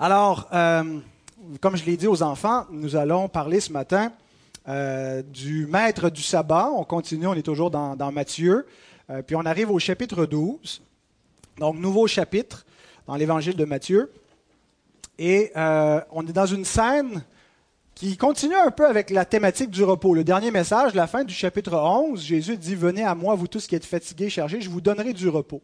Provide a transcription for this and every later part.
Alors, euh, comme je l'ai dit aux enfants, nous allons parler ce matin euh, du maître du sabbat. On continue, on est toujours dans, Matthieu. Euh, puis on arrive au chapitre 12. Donc, nouveau chapitre dans l'évangile de Matthieu. Et on est dans une scène qui continue un peu avec la thématique du repos. Le dernier message, la fin du chapitre 11, Jésus dit, Venez à moi, vous tous qui êtes fatigués, chargés, je vous donnerai du repos.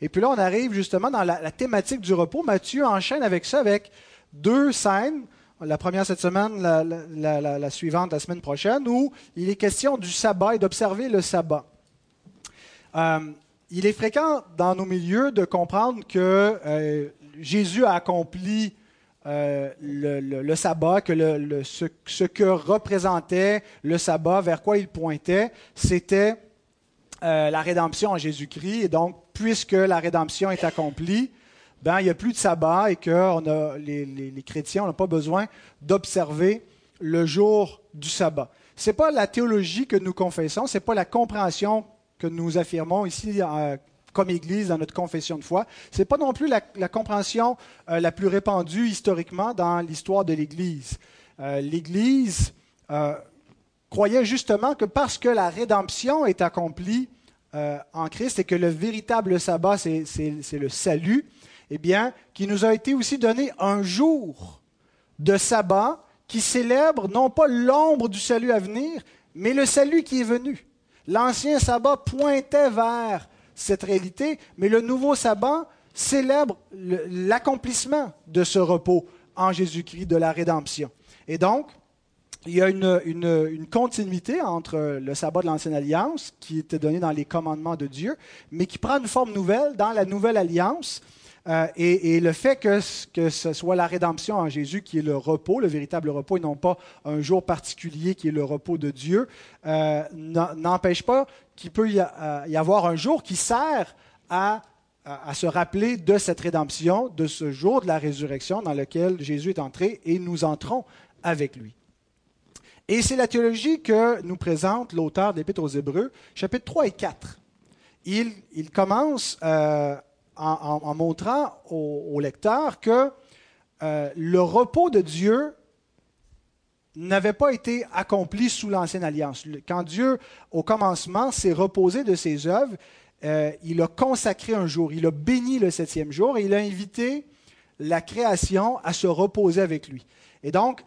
Et puis là, on arrive justement dans la, thématique du repos. Matthieu enchaîne avec ça, avec deux scènes. La première cette semaine, la, suivante la semaine prochaine, où il est question du sabbat et d'observer le sabbat. Euh, il est fréquent dans nos milieux de comprendre que euh, Jésus a accompli euh, le, sabbat, que ce, que représentait le sabbat, vers quoi il pointait, c'était euh, la rédemption en Jésus-Christ. Et donc, puisque la rédemption est accomplie, ben, il n'y a plus de sabbat et que les, chrétiens n'ont pas besoin d'observer le jour du sabbat. Ce n'est pas la théologie que nous confessons, ce n'est pas la compréhension que nous affirmons ici euh, comme Église dans notre confession de foi. Ce n'est pas non plus la, compréhension euh, la plus répandue historiquement dans l'histoire de l'Église. L'Église croyait justement que parce que la rédemption est accomplie en Christ et que le véritable sabbat, c'est le salut, eh bien, qui nous a été aussi donné un jour de sabbat qui célèbre non pas l'ombre du salut à venir, mais le salut qui est venu. L'ancien sabbat pointait vers cette réalité, mais le nouveau sabbat célèbre l'accomplissement de ce repos en Jésus-Christ, de la rédemption. Et donc, il y a une, continuité entre le sabbat de l'Ancienne Alliance, qui était donné dans les commandements de Dieu, mais qui prend une forme nouvelle dans la Nouvelle Alliance, euh, et, le fait que, ce soit la rédemption en Jésus qui est le repos, le véritable repos, et non pas un jour particulier qui est le repos de Dieu, euh, n'empêche pas qu'il peut y, a, y, avoir un jour qui sert à, se rappeler de cette rédemption, de ce jour de la résurrection dans lequel Jésus est entré et nous entrons avec lui. Et c'est la théologie que nous présente l'auteur de aux Hébreux, chapitres 3 et 4. Il, commence euh, en montrant au, au, lecteur que euh, le repos de Dieu n'avait pas été accompli sous l'ancienne alliance. Quand Dieu, au commencement, s'est reposé de ses œuvres, euh, il a consacré un jour, il a béni le septième jour et il a invité la création à se reposer avec lui. Et donc,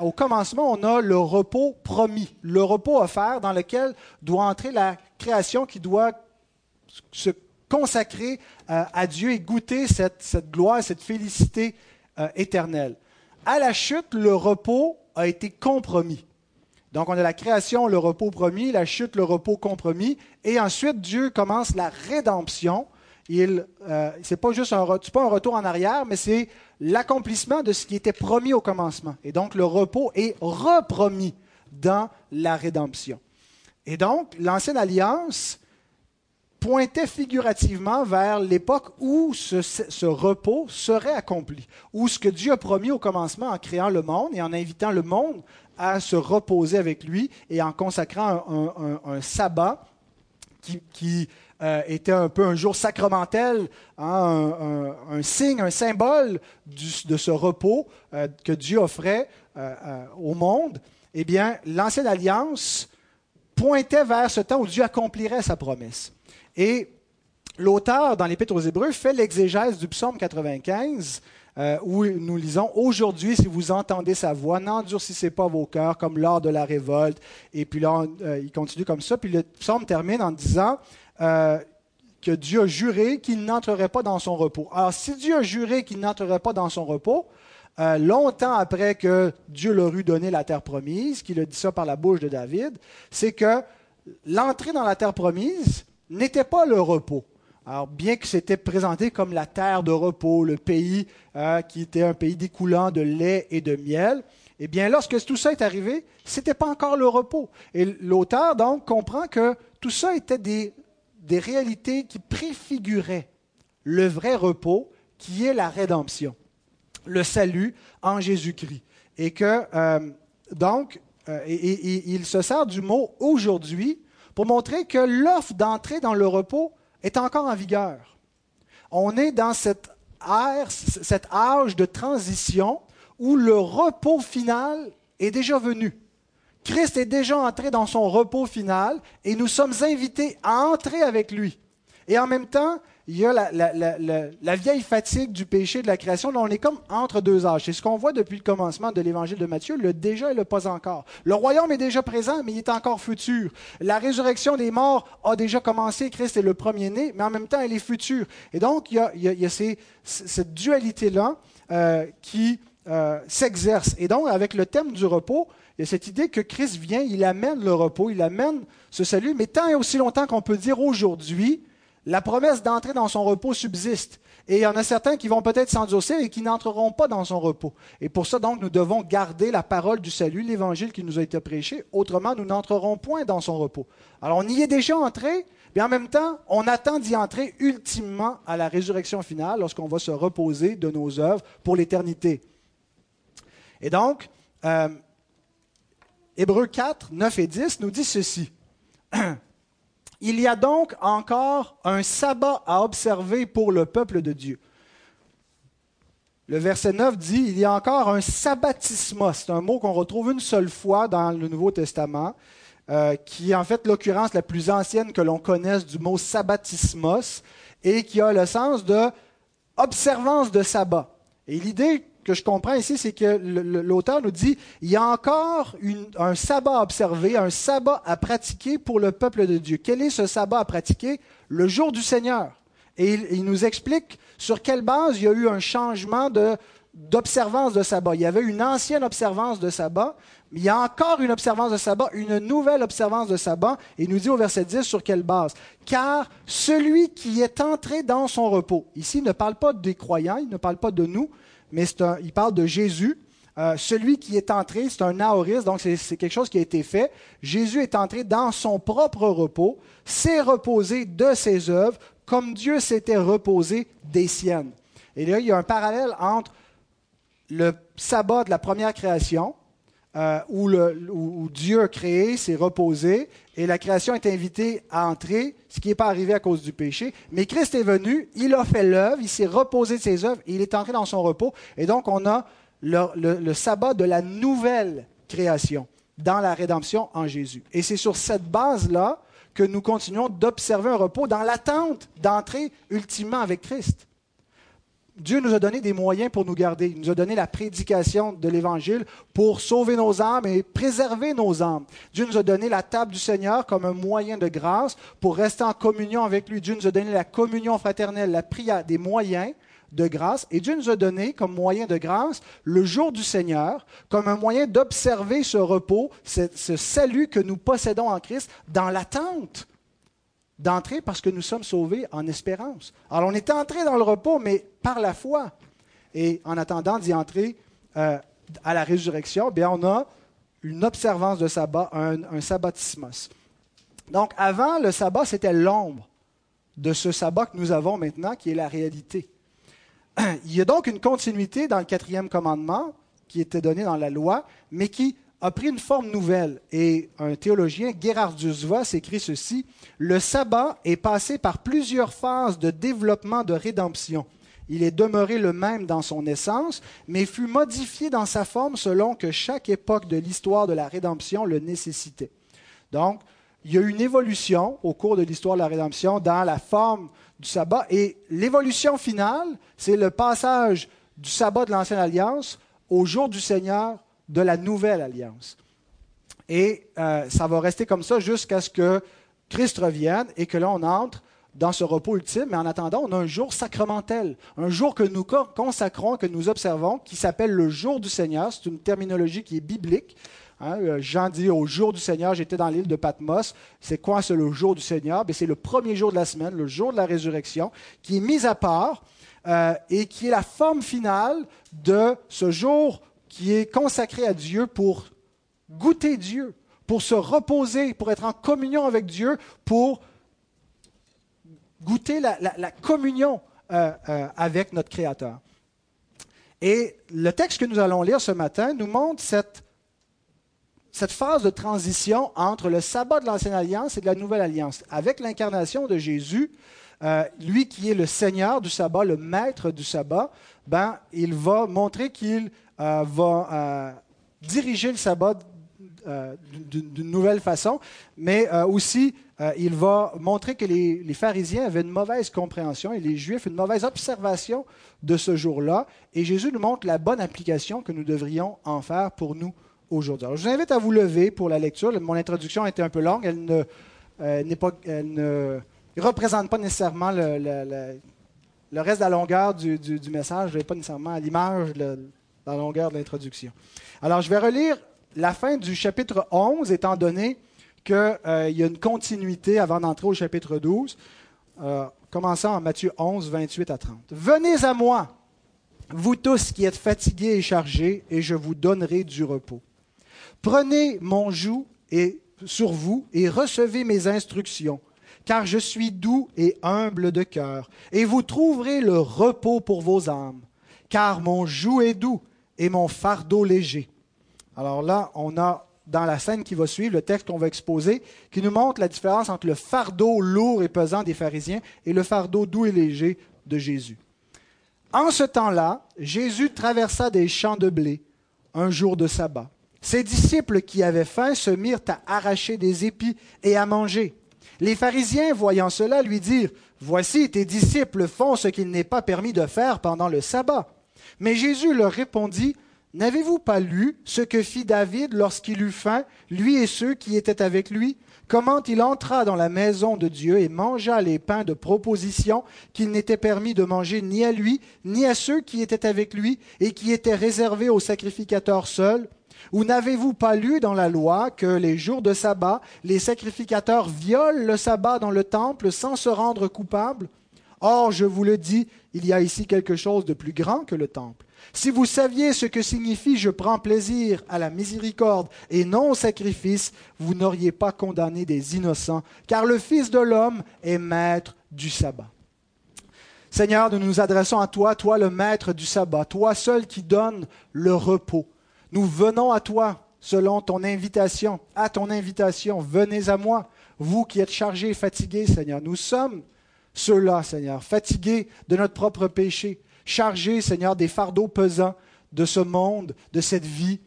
au commencement, on a le repos promis, le repos offert dans lequel doit entrer la création qui doit se consacrer euh, à Dieu et goûter cette, gloire, cette félicité euh, éternelle. À la chute, le repos a été compromis. Donc, on a la création, le repos promis, la chute, le repos compromis, et ensuite Dieu commence la rédemption. Il, euh, c'est pas juste pas un retour en arrière, mais c'est l'accomplissement de ce qui était promis au commencement. Et donc, le repos est repromis dans la rédemption. Et donc, l'ancienne alliance pointait figurativement vers l'époque où ce, repos serait accompli, où ce que Dieu a promis au commencement en créant le monde et en invitant le monde à se reposer avec lui et en consacrant un, sabbat qui euh, était un peu un jour sacramentel, hein, un, signe, un symbole de ce repos euh, que Dieu offrait euh, au monde, eh bien, l'ancienne alliance pointait vers ce temps où Dieu accomplirait sa promesse. Et l'auteur, dans l'Épître aux Hébreux, fait l'exégèse du psaume 95, euh, où nous lisons Aujourd'hui, si vous entendez sa voix, n'endurcissez pas vos cœurs comme lors de la révolte. Et puis là, il continue comme ça. Puis le psaume termine en disant euh, que Dieu a juré qu'il n'entrerait pas dans son repos. Alors, si Dieu a juré qu'il n'entrerait pas dans son repos, euh, longtemps après que Dieu leur eut donné la terre promise, qu'il a dit ça par la bouche de David, c'est que l'entrée dans la terre promise, n'était pas le repos. Alors, bien que c'était présenté comme la terre de repos, le pays euh, qui était un pays découlant de lait et de miel, eh bien, lorsque tout ça est arrivé, ce n'était pas encore le repos. Et l'auteur, donc, comprend que tout ça était des, des réalités qui préfiguraient le vrai repos, qui est la rédemption, le salut en Jésus-Christ. Et que, euh, donc, euh, il se sert du mot aujourd'hui pour montrer que l'offre d'entrer dans le repos est encore en vigueur. On est dans cette ère, cet âge de transition où le repos final est déjà venu. Christ est déjà entré dans son repos final et nous sommes invités à entrer avec lui. Et en même temps, il y a la, vieille fatigue du péché de la création. Là, on est comme entre deux âges. C'est ce qu'on voit depuis le commencement de l'évangile de Matthieu, le déjà et le pas encore. Le royaume est déjà présent, mais il est encore futur. La résurrection des morts a déjà commencé. Christ est le premier-né, mais en même temps, elle est future. Et donc, il y a, cette dualité-là euh, qui euh, s'exerce. Et donc, avec le thème du repos, il y a cette idée que Christ vient, il amène le repos, il amène ce salut, mais tant et aussi longtemps qu'on peut dire aujourd'hui, la promesse d'entrer dans son repos subsiste. Et il y en a certains qui vont peut-être s'endurcir et qui n'entreront pas dans son repos. Et pour ça, donc, nous devons garder la parole du salut, l'évangile qui nous a été prêché. Autrement, nous n'entrerons point dans son repos. Alors, on y est déjà entré, mais en même temps, on attend d'y entrer ultimement à la résurrection finale, lorsqu'on va se reposer de nos œuvres pour l'éternité. Et donc, euh, Hébreux 4, 9 et 10 nous dit ceci. Il y a donc encore un sabbat à observer pour le peuple de Dieu. Le verset 9 dit, il y a encore un sabbatismos. C'est un mot qu'on retrouve une seule fois dans le Nouveau Testament, euh, qui est en fait l'occurrence la plus ancienne que l'on connaisse du mot sabbatismos, et qui a le sens de observance de sabbat. Et l'idée que je comprends ici, c'est que l'auteur nous dit, il y a encore un sabbat à observer, un sabbat à pratiquer pour le peuple de Dieu. Quel est ce sabbat à pratiquer? Le jour du Seigneur. Et il, nous explique sur quelle base il y a eu un changement d'observance de sabbat. Il y avait une ancienne observance de sabbat, mais il y a encore une observance de sabbat, une nouvelle observance de sabbat, et il nous dit au verset 10 sur quelle base? Car celui qui est entré dans son repos, ici il ne parle pas des croyants, il ne parle pas de nous, mais il parle de Jésus. Euh, celui qui est entré, c'est un aoriste, donc c'est quelque chose qui a été fait. Jésus est entré dans son propre repos, s'est reposé de ses œuvres, comme Dieu s'était reposé des siennes. Et là, il y a un parallèle entre le sabbat de la première création, euh, où, où, Dieu a créé, s'est reposé, et la création est invitée à entrer, ce qui n'est pas arrivé à cause du péché. Mais Christ est venu, il a fait l'œuvre, il s'est reposé de ses œuvres, il est entré dans son repos. Et donc, on a le, le sabbat de la nouvelle création dans la rédemption en Jésus. Et c'est sur cette base-là que nous continuons d'observer un repos dans l'attente d'entrer ultimement avec Christ. Dieu nous a donné des moyens pour nous garder. Il nous a donné la prédication de l'Évangile pour sauver nos âmes et préserver nos âmes. Dieu nous a donné la table du Seigneur comme un moyen de grâce pour rester en communion avec lui. Dieu nous a donné la communion fraternelle, la prière, des moyens de grâce. Et Dieu nous a donné comme moyen de grâce le jour du Seigneur, comme un moyen d'observer ce repos, ce, ce salut que nous possédons en Christ dans l'attente d'entrer parce que nous sommes sauvés en espérance. Alors on est entré dans le repos, mais par la foi. Et en attendant d'y entrer euh, à la résurrection, bien on a une observance de sabbat, un, un. Donc avant, le sabbat, c'était l'ombre de ce sabbat que nous avons maintenant, qui est la réalité. Il y a donc une continuité dans le quatrième commandement qui était donné dans la loi, mais qui a pris une forme nouvelle. Et un théologien, Gerardus Voss, écrit ceci Le sabbat est passé par plusieurs phases de développement de rédemption. Il est demeuré le même dans son essence, mais fut modifié dans sa forme selon que chaque époque de l'histoire de la rédemption le nécessitait. Donc, il y a eu une évolution au cours de l'histoire de la rédemption dans la forme du sabbat. Et l'évolution finale, c'est le passage du sabbat de l'Ancienne Alliance au jour du Seigneur de la nouvelle alliance. Et euh, ça va rester comme ça jusqu'à ce que Christ revienne et que là, on entre dans ce repos ultime. Mais en attendant, on a un jour sacramentel, un jour que nous consacrons, que nous observons, qui s'appelle le jour du Seigneur. C'est une terminologie qui est biblique. Hein. Euh, Jean dit au jour du Seigneur, j'étais dans l'île de Patmos. C'est quoi ce le jour du Seigneur? Ben, C'est le premier jour de la semaine, le jour de la résurrection, qui est mis à part euh, et qui est la forme finale de ce jour qui est consacré à Dieu pour goûter Dieu, pour se reposer, pour être en communion avec Dieu, pour goûter la, communion euh, euh, avec notre Créateur. Et le texte que nous allons lire ce matin nous montre cette phase de transition entre le sabbat de l'Ancienne Alliance et de la Nouvelle Alliance. Avec l'incarnation de Jésus, euh, lui qui est le Seigneur du sabbat, le maître du sabbat, ben, il va montrer qu'il euh, va euh, diriger le sabbat d'une nouvelle façon, mais aussi il va montrer que les, les, pharisiens avaient une mauvaise compréhension et les juifs une mauvaise observation de ce jour-là. Et Jésus nous montre la bonne application que nous devrions en faire pour nous aujourd'hui. je vous invite à vous lever pour la lecture. Mon introduction a été un peu longue. Elle ne, euh, pas, ne représente pas nécessairement le, le, reste de la longueur du, du, message. Je ne vais pas nécessairement l'image la longueur de l'introduction. Alors, je vais relire la fin du chapitre 11, étant donné qu'il euh, y a une continuité avant d'entrer au chapitre 12, euh, commençant en Matthieu 11, 28 à 30. Venez à moi, vous tous qui êtes fatigués et chargés, et je vous donnerai du repos. Prenez mon joug et, sur vous et recevez mes instructions, car je suis doux et humble de cœur, et vous trouverez le repos pour vos âmes, car mon joug est doux et mon fardeau léger. Alors là, on a dans la scène qui va suivre, le texte qu'on va exposer, qui nous montre la différence entre le fardeau lourd et pesant des pharisiens et le fardeau doux et léger de Jésus. En ce temps-là, Jésus traversa des champs de blé un jour de sabbat. Ses disciples qui avaient faim se mirent à arracher des épis et à manger. Les pharisiens, voyant cela, lui dirent, Voici, tes disciples font ce qu'il n'est pas permis de faire pendant le sabbat. Mais Jésus leur répondit, N'avez-vous pas lu ce que fit David lorsqu'il eut faim, lui et ceux qui étaient avec lui? Comment il entra dans la maison de Dieu et mangea les pains de proposition qu'il n'était permis de manger ni à lui, ni à ceux qui étaient avec lui, et qui étaient réservés aux sacrificateurs seuls ou n'avez-vous pas lu dans la loi que les jours de sabbat, les sacrificateurs violent le sabbat dans le temple sans se rendre coupables Or, je vous le dis, il y a ici quelque chose de plus grand que le temple. Si vous saviez ce que signifie je prends plaisir à la miséricorde et non au sacrifice, vous n'auriez pas condamné des innocents, car le Fils de l'homme est maître du sabbat. Seigneur, nous nous adressons à toi, toi le maître du sabbat, toi seul qui donne le repos. Nous venons à toi selon ton invitation, à ton invitation. Venez à moi, vous qui êtes chargés et fatigués, Seigneur. Nous sommes ceux-là, Seigneur, fatigués de notre propre péché, chargés, Seigneur, des fardeaux pesants de ce monde, de cette vie.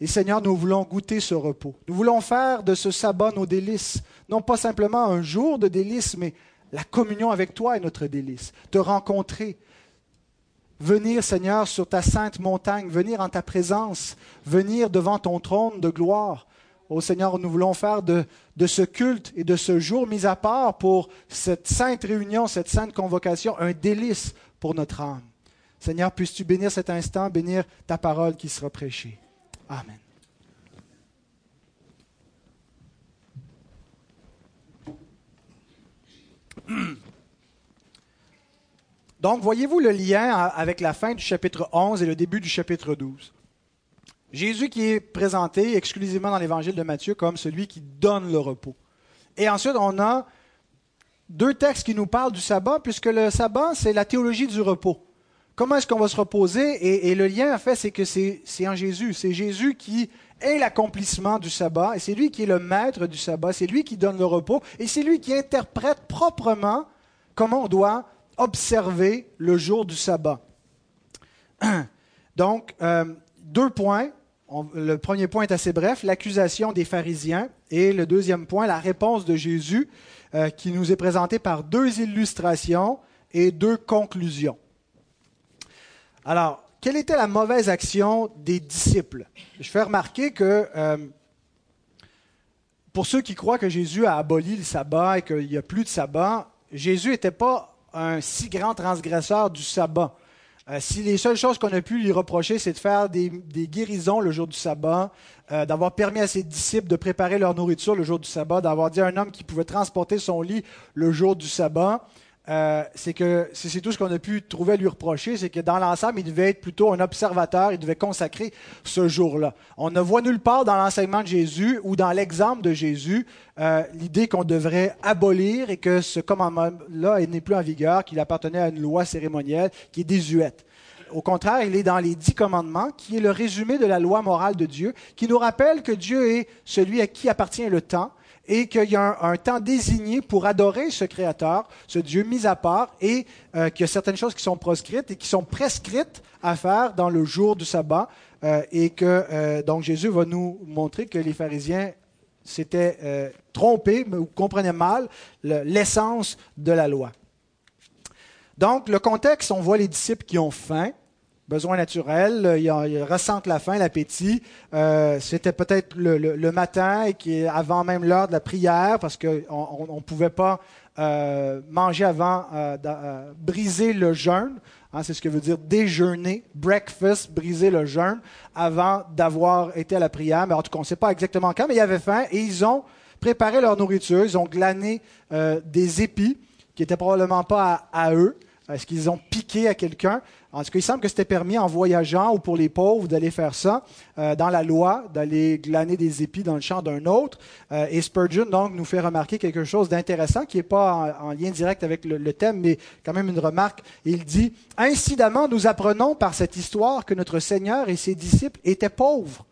Et Seigneur, nous voulons goûter ce repos. Nous voulons faire de ce sabbat nos délices. Non pas simplement un jour de délices, mais la communion avec toi est notre délice. Te rencontrer, venir, Seigneur, sur ta sainte montagne, venir en ta présence, venir devant ton trône de gloire. Ô Seigneur, nous voulons faire de, ce culte et de ce jour mis à part pour cette sainte réunion, cette sainte convocation, un délice pour notre âme. Seigneur, puisses-tu bénir cet instant, bénir ta parole qui sera prêchée. Amen. Donc, voyez-vous le lien avec la fin du chapitre 11 et le début du chapitre 12. Jésus qui est présenté exclusivement dans l'évangile de Matthieu comme celui qui donne le repos. Et ensuite, on a deux textes qui nous parlent du sabbat, puisque le sabbat, c'est la théologie du repos. Comment est-ce qu'on va se reposer? Et, le lien, en fait, c'est que c'est en Jésus. C'est Jésus qui est l'accomplissement du sabbat, et c'est lui qui est le maître du sabbat, c'est lui qui donne le repos, et c'est lui qui interprète proprement comment on doit observer le jour du sabbat. Donc, euh, deux points. Le premier point est assez bref, l'accusation des pharisiens. Et le deuxième point, la réponse de Jésus, euh, qui nous est présentée par deux illustrations et deux conclusions. Alors, quelle était la mauvaise action des disciples? Je fais remarquer que euh, pour ceux qui croient que Jésus a aboli le sabbat et qu'il n'y a plus de sabbat, Jésus n'était pas un si grand transgresseur du sabbat. Euh, si les seules choses qu'on a pu lui reprocher, c'est de faire des, guérisons le jour du sabbat, euh, d'avoir permis à ses disciples de préparer leur nourriture le jour du sabbat, d'avoir dit à un homme qui pouvait transporter son lit le jour du sabbat, euh, c'est que c'est tout ce qu'on a pu trouver à lui reprocher, c'est que dans l'ensemble, il devait être plutôt un observateur, il devait consacrer ce jour-là. On ne voit nulle part dans l'enseignement de Jésus ou dans l'exemple de Jésus euh, l'idée qu'on devrait abolir et que ce commandement-là n'est plus en vigueur, qu'il appartenait à une loi cérémonielle qui est désuète. au contraire, il est dans les dix commandements, qui est le résumé de la loi morale de Dieu, qui nous rappelle que Dieu est celui à qui appartient le temps et qu'il y a un, temps désigné pour adorer ce Créateur, ce Dieu mis à part, et euh, qu'il y a certaines choses qui sont proscrites et qui sont prescrites à faire dans le jour du sabbat, euh, et que euh, donc Jésus va nous montrer que les pharisiens s'étaient trompés ou comprenaient mal l'essence de la loi. Donc, le contexte, on voit les disciples qui ont faim, besoin naturel, ils, ressentent la faim, l'appétit. Euh, c'était peut-être le, matin et avant même l'heure de la prière, parce qu'on ne pouvait pas euh, manger avant euh, briser le jeûne. Hein, c'est ce que veut dire déjeuner, breakfast, briser le jeûne, avant d'avoir été à la prière. Mais en tout cas, on ne sait pas exactement quand, mais il y avait faim et ils ont préparé leur nourriture. Ils ont glané des épis qui n'étaient probablement pas à eux. Est-ce qu'ils ont piqué à quelqu'un? En tout cas, il semble que c'était permis en voyageant ou pour les pauvres d'aller faire ça euh, dans la loi, d'aller glaner des épis dans le champ d'un autre. Euh, et Spurgeon, donc, nous fait remarquer quelque chose d'intéressant qui n'est pas en, lien direct avec le, le, thème, mais quand même une remarque. Il dit, Incidemment, nous apprenons par cette histoire que notre Seigneur et ses disciples étaient pauvres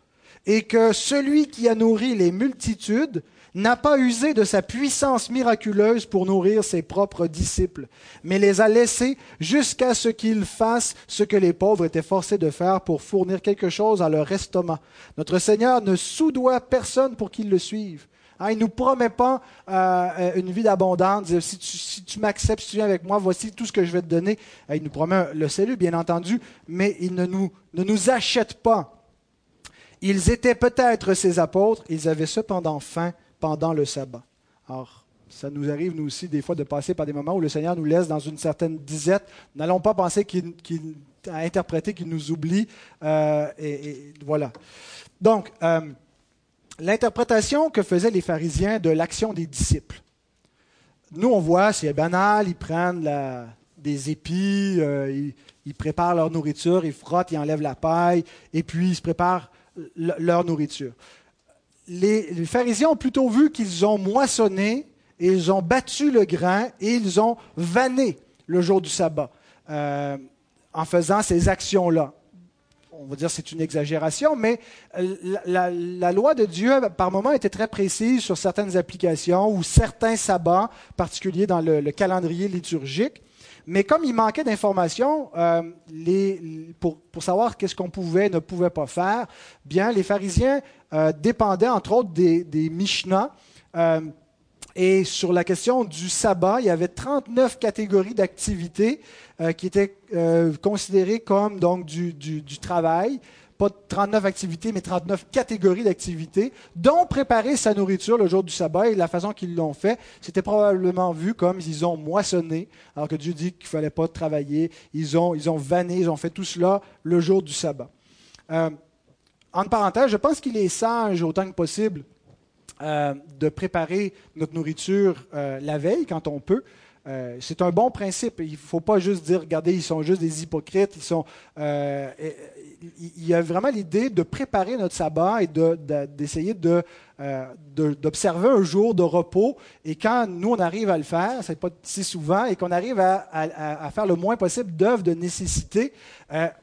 et que celui qui a nourri les multitudes n'a pas usé de sa puissance miraculeuse pour nourrir ses propres disciples, mais les a laissés jusqu'à ce qu'ils fassent ce que les pauvres étaient forcés de faire pour fournir quelque chose à leur estomac. Notre Seigneur ne soudoie personne pour qu'il le suive. Hein, il ne nous promet pas euh, une vie d'abondance. Si tu, si tu m'acceptes, si tu viens avec moi, voici tout ce que je vais te donner. Euh, il nous promet le salut, bien entendu, mais il ne nous, ne nous achète pas. Ils étaient peut-être ses apôtres, ils avaient cependant faim pendant le sabbat. Alors, ça nous arrive, nous aussi, des fois, de passer par des moments où le Seigneur nous laisse dans une certaine disette. N'allons pas penser qu'il a interprété, qu'il nous oublie. Euh, et, voilà. Donc, euh, l'interprétation que faisaient les pharisiens de l'action des disciples. Nous, on voit, c'est banal, ils prennent des épis, euh, ils, préparent leur nourriture, ils frottent, ils enlèvent la paille, et puis ils se préparent leur nourriture les, pharisiens ont plutôt vu qu'ils ont moissonné, ils ont battu le grain et ils ont vanné le jour du sabbat euh, en faisant ces actions-là. On va dire que c'est une exagération, mais la, loi de Dieu, par moments, était très précise sur certaines applications ou certains sabbats particuliers dans le calendrier liturgique. Mais comme il manquait d'informations euh, pour, savoir qu'est-ce qu'on pouvait, ne pouvait pas faire, bien, les pharisiens euh, dépendaient entre autres des, Mishnah. Euh, et sur la question du sabbat, il y avait 39 catégories d'activités qui étaient considérées comme donc du travail pas 39 activités, mais 39 catégories d'activités, dont préparer sa nourriture le jour du sabbat. Et la façon qu'ils l'ont fait, c'était probablement vu comme ils ont moissonné, alors que Dieu dit qu'il ne fallait pas travailler. Ils ont, vanné, ils ont fait tout cela le jour du sabbat. Euh, en parenthèse, je pense qu'il est sage autant que possible euh, de préparer notre nourriture euh, la veille quand on peut. Euh, c'est un bon principe. Il ne faut pas juste dire, regardez, ils sont juste des hypocrites. Ils sont, euh, il y a vraiment l'idée de préparer notre sabbat et d'essayer de, euh, d'observer un jour de repos. Et quand nous, on arrive à le faire, ce n'est pas si souvent, et qu'on arrive à, faire le moins possible d'œuvres de nécessité,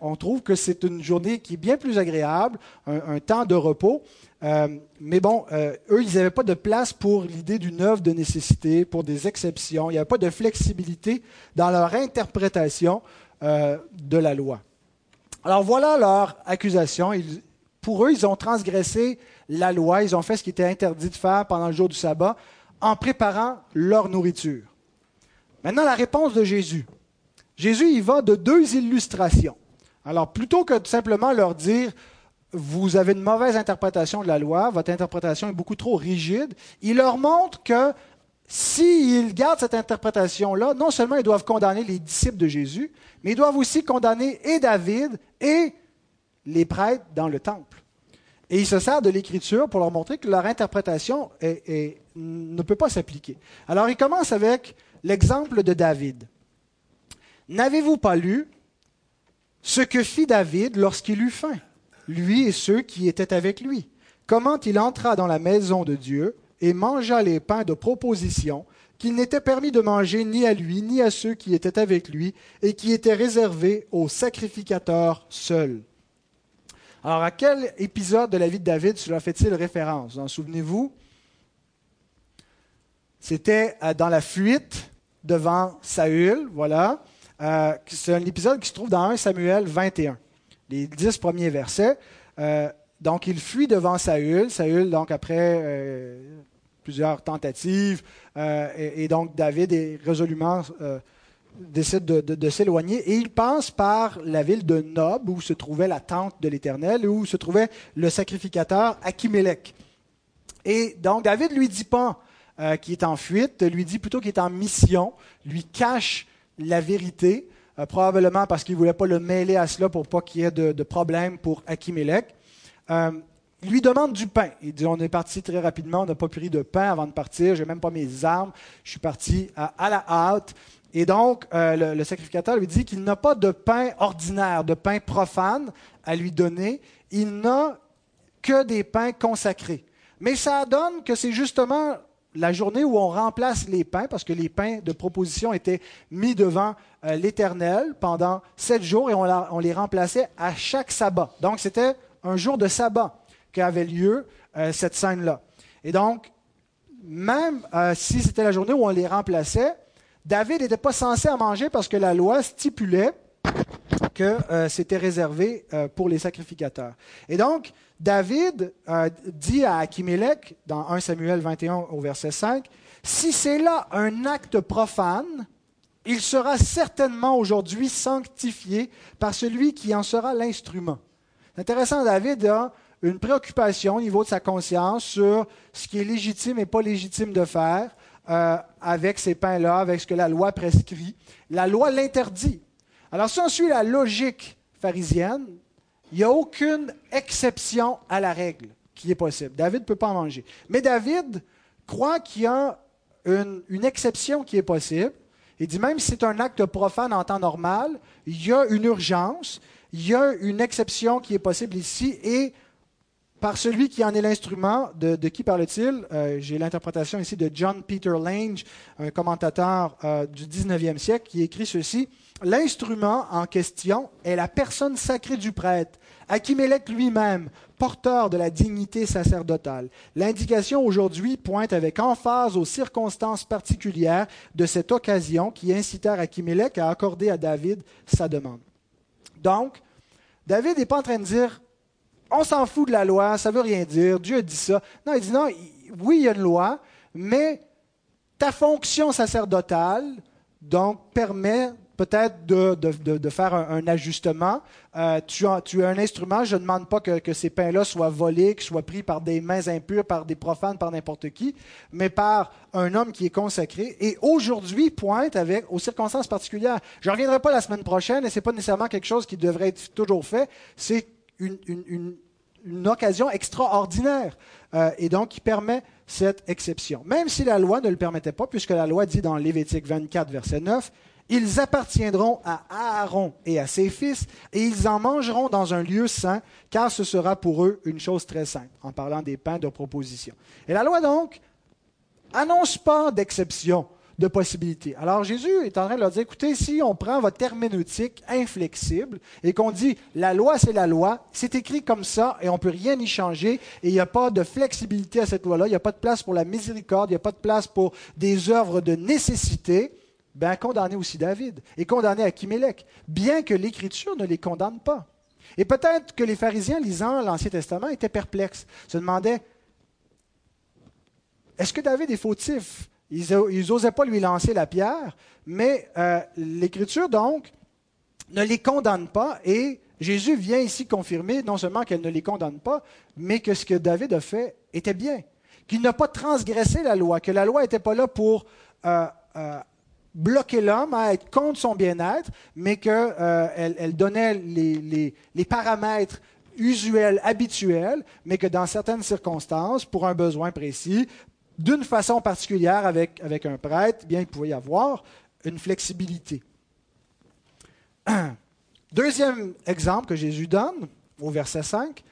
on trouve que c'est une journée qui est bien plus agréable, un temps de repos. Euh, mais bon, euh, eux, ils n'avaient pas de place pour l'idée d'une œuvre de nécessité, pour des exceptions. Il n'y avait pas de flexibilité dans leur interprétation euh, de la loi. Alors voilà leur accusation. pour eux, ils ont transgressé la loi, ils ont fait ce qui était interdit de faire pendant le jour du sabbat en préparant leur nourriture. Maintenant, la réponse de Jésus. Jésus, il va de deux illustrations. Alors, plutôt que de simplement leur dire, vous avez une mauvaise interprétation de la loi, votre interprétation est beaucoup trop rigide. Il leur montre que s'ils gardent cette interprétation-là, non seulement ils doivent condamner les disciples de Jésus, mais ils doivent aussi condamner et David et les prêtres dans le temple. Et il se sert de l'Écriture pour leur montrer que leur interprétation ne peut pas s'appliquer. Alors il commence avec l'exemple de David. N'avez-vous pas lu ce que fit David lorsqu'il eut faim lui et ceux qui étaient avec lui? Comment il entra dans la maison de Dieu et mangea les pains de proposition qu'il n'était permis de manger ni à lui, ni à ceux qui étaient avec lui, et qui était réservé aux sacrificateurs seuls. Alors, à quel épisode de la vie de David cela fait-il référence? En souvenez-vous? C'était euh, dans la fuite devant Saül, voilà. Euh, c'est un épisode qui se trouve dans 1 Samuel 21, les dix premiers versets. Euh, donc, il fuit devant Saül. Saül, donc, après plusieurs tentatives, et, donc David est résolument décide de, s'éloigner et il passe par la ville de Nob où se trouvait la tente de l'Éternel, où se trouvait le sacrificateur Achimélec. Et donc David lui dit pas euh, qu'il est en fuite, lui dit plutôt qu'il est en mission, lui cache la vérité, euh, probablement parce qu'il ne voulait pas le mêler à cela pour pas qu'il y ait de, de problème pour Achimélec. Euh, il lui demande du pain. Il dit, on est parti très rapidement, on n'a pas pris de pain avant de partir, j'ai même pas mes armes, je suis parti à la hâte. Et donc, euh, le, sacrificateur lui dit qu'il n'a pas de pain ordinaire, de pain profane à lui donner. Il n'a que des pains consacrés. Mais ça donne que c'est justement la journée où on remplace les pains, parce que les pains de proposition étaient mis devant euh, l'Éternel pendant sept jours et on, les remplaçait à chaque sabbat. Donc, c'était un jour de sabbat qu'avait lieu euh, cette scène-là. Et donc, même si c'était la journée où on les remplaçait, David n'était pas censé en manger parce que la loi stipulait que euh, c'était réservé euh, pour les sacrificateurs. Et donc, David euh, dit à Achimélec, dans 1 Samuel 21 au verset 5, Si c'est là un acte profane, il sera certainement aujourd'hui sanctifié par celui qui en sera l'instrument. C'est intéressant, David a une préoccupation au niveau de sa conscience sur ce qui est légitime et pas légitime de faire. Euh, avec ces pains-là, avec ce que la loi prescrit. La loi l'interdit. Alors si on suit la logique pharisienne, il n'y a aucune exception à la règle qui est possible. David ne peut pas en manger. Mais David croit qu'il y a une, une, exception qui est possible. Il dit même si c'est un acte profane en temps normal, il y a une urgence, il y a une exception qui est possible ici et par celui qui en est l'instrument. De, qui parle-t-il? Euh, J'ai l'interprétation ici de John Peter Lange, un commentateur euh, du 19e siècle, qui écrit ceci. L'instrument en question est la personne sacrée du prêtre, Achimélec lui-même, porteur de la dignité sacerdotale. L'indication aujourd'hui pointe avec emphase aux circonstances particulières de cette occasion qui incitèrent Achimélec à accorder à David sa demande. Donc, David n'est pas en train de dire on s'en fout de la loi, ça veut rien dire, Dieu dit ça. Non, il dit non, oui, il y a une loi, mais ta fonction sacerdotale, donc, permet peut-être de, faire un, ajustement. Euh, tu, as, un instrument, je ne demande pas que, ces pains-là soient volés, qu'ils soient pris par des mains impures, par des profanes, par n'importe qui, mais par un homme qui est consacré. Et aujourd'hui, pointe avec, aux circonstances particulières. Je ne reviendrai pas la semaine prochaine, et ce n'est pas nécessairement quelque chose qui devrait être toujours fait. C'est une, occasion extraordinaire euh, et donc qui permet cette exception. Même si la loi ne le permettait pas, puisque la loi dit dans Lévitique 24, verset 9, ils appartiendront à Aaron et à ses fils, et ils en mangeront dans un lieu saint, car ce sera pour eux une chose très sainte, en parlant des pains de proposition. Et la loi, donc, annonce pas d'exception de possibilités. Alors Jésus est en train de leur dire, écoutez, si on prend votre herméneutique inflexible et qu'on dit la loi c'est la loi, c'est écrit comme ça et on ne peut rien y changer et il n'y a pas de flexibilité à cette loi-là, il n'y a pas de place pour la miséricorde, il n'y a pas de place pour des œuvres de nécessité, ben condamnez aussi David et condamnez Achimélec, bien que l'Écriture ne les condamne pas. Et peut-être que les pharisiens lisant l'Ancien Testament étaient perplexes, se demandaient, est-ce que David est fautif ils n'osaient pas lui lancer la pierre, mais euh, l'Écriture, donc, ne les condamne pas et Jésus vient ici confirmer non seulement qu'elle ne les condamne pas, mais que ce que David a fait était bien, qu'il n'a pas transgressé la loi, que la loi n'était pas là pour euh, euh, bloquer l'homme à être contre son bien-être, mais qu'elle elle donnait les, les paramètres usuels, habituels, mais que dans certaines circonstances, pour un besoin précis, d'une façon particulière avec, un prêtre, bien, il pouvait y avoir une flexibilité. Deuxième exemple que Jésus donne au verset 5.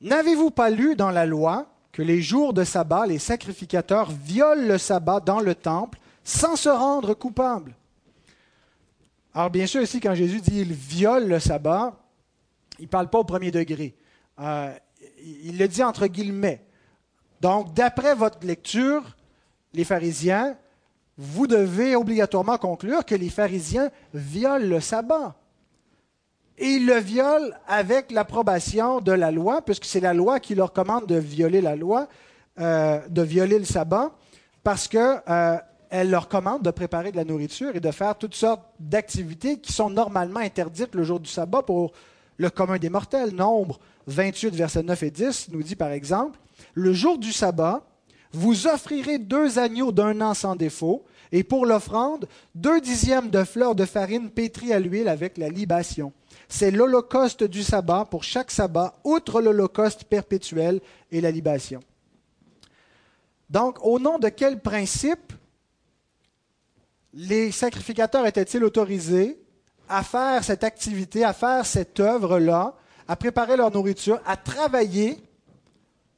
N'avez-vous pas lu dans la loi que les jours de sabbat, les sacrificateurs violent le sabbat dans le temple sans se rendre coupable. Alors bien sûr, ici, quand Jésus dit il viole le sabbat, il ne parle pas au premier degré. Euh, il le dit entre guillemets. Donc, d'après votre lecture, les pharisiens, vous devez obligatoirement conclure que les pharisiens violent le sabbat. Et ils le violent avec l'approbation de la loi, puisque c'est la loi qui leur commande de violer la loi, euh, de violer le sabbat, parce qu'elle euh, leur commande de préparer de la nourriture et de faire toutes sortes d'activités qui sont normalement interdites le jour du sabbat pour le commun des mortels. Nombre 28, versets 9 et 10 nous dit par exemple, Le jour du sabbat, vous offrirez deux agneaux d'un an sans défaut, et pour l'offrande, deux dixièmes de fleurs de farine pétries à l'huile avec la libation. C'est l'holocauste du sabbat pour chaque sabbat, outre l'holocauste perpétuel et la libation. Donc, au nom de quel principe les sacrificateurs étaient-ils autorisés à faire cette activité, à faire cette œuvre-là, à préparer leur nourriture, à travailler